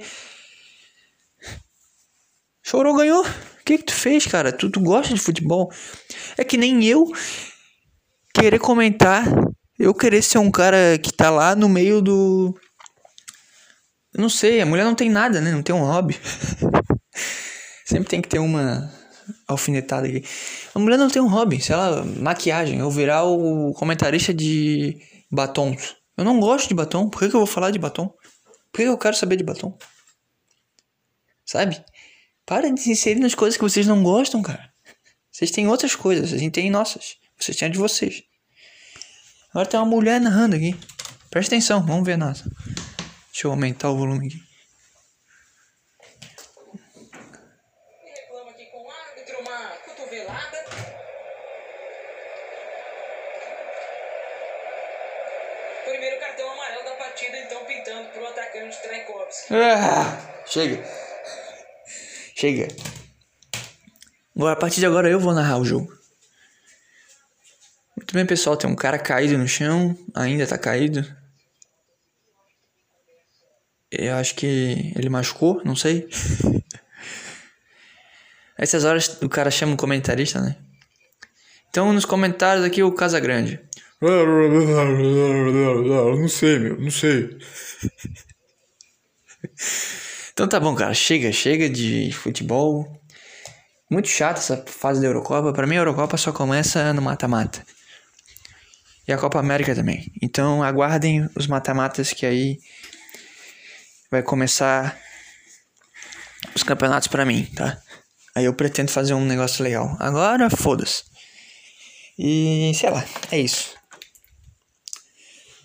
Chorou, ganhou. O que, que tu fez, cara? Tu, tu gosta de futebol? É que nem eu querer comentar. Eu querer ser um cara que tá lá no meio do eu não sei, a mulher não tem nada, né? Não tem um hobby. (laughs) Sempre tem que ter uma alfinetada aqui. A mulher não tem um hobby, sei lá, maquiagem. Eu virar o comentarista de batons. Eu não gosto de batom. Por que, que eu vou falar de batom? Por que, que eu quero saber de batom? Sabe? Para de se inserir nas coisas que vocês não gostam, cara. Vocês têm outras coisas, a gente tem nossas. Vocês têm a de vocês. Agora tem uma mulher narrando aqui. Presta atenção, vamos ver nada. Deixa eu aumentar o volume aqui com o árbitro uma cotovelada. Primeiro cartão amarelo da partida, então pintando pro atacante Traikovski. Ah, chega. Chega. Agora, a partir de agora eu vou narrar o jogo. Muito bem, pessoal. Tem um cara caído no chão. Ainda tá caído. Eu acho que ele machucou, não sei. (laughs) Essas horas o cara chama um comentarista, né? Então nos comentários aqui o Casa Grande. (laughs) Não sei, meu, não sei. Então tá bom, cara. Chega, chega de futebol. Muito chato essa fase da Eurocopa. Para mim a Eurocopa só começa no mata-mata. E a Copa América também. Então aguardem os mata-matas que aí vai começar os campeonatos para mim, tá? Aí eu pretendo fazer um negócio legal. Agora, foda-se. E sei lá, é isso.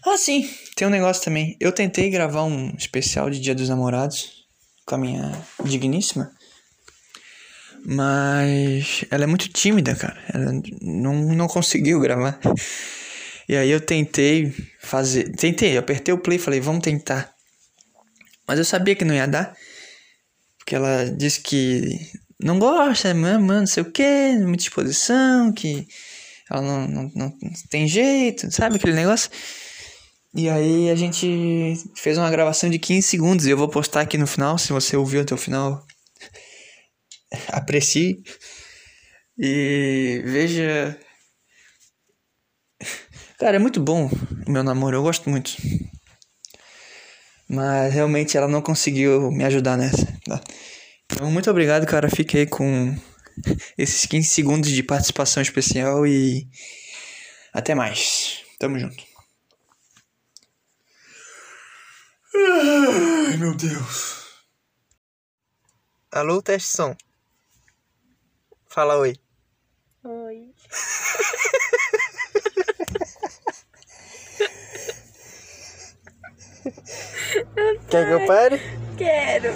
Ah, sim, tem um negócio também. Eu tentei gravar um especial de Dia dos Namorados com a minha digníssima. Mas ela é muito tímida, cara. Ela não, não conseguiu gravar. E aí eu tentei fazer. Tentei, eu apertei o play e falei, vamos tentar. Mas eu sabia que não ia dar. Porque ela disse que não gosta, mano, não sei o que, muita exposição, que ela não, não, não tem jeito, sabe aquele negócio? E aí a gente fez uma gravação de 15 segundos e eu vou postar aqui no final, se você ouviu até o final, (laughs) aprecie e veja. Cara, é muito bom o meu namoro, eu gosto muito. Mas realmente ela não conseguiu me ajudar nessa. Tá? Então, muito obrigado, cara. Fiquei com esses 15 segundos de participação especial e até mais. Tamo junto. Ai, meu Deus. Alô, teste som. Fala oi. Oi. (laughs) Quer que eu pare? Quero.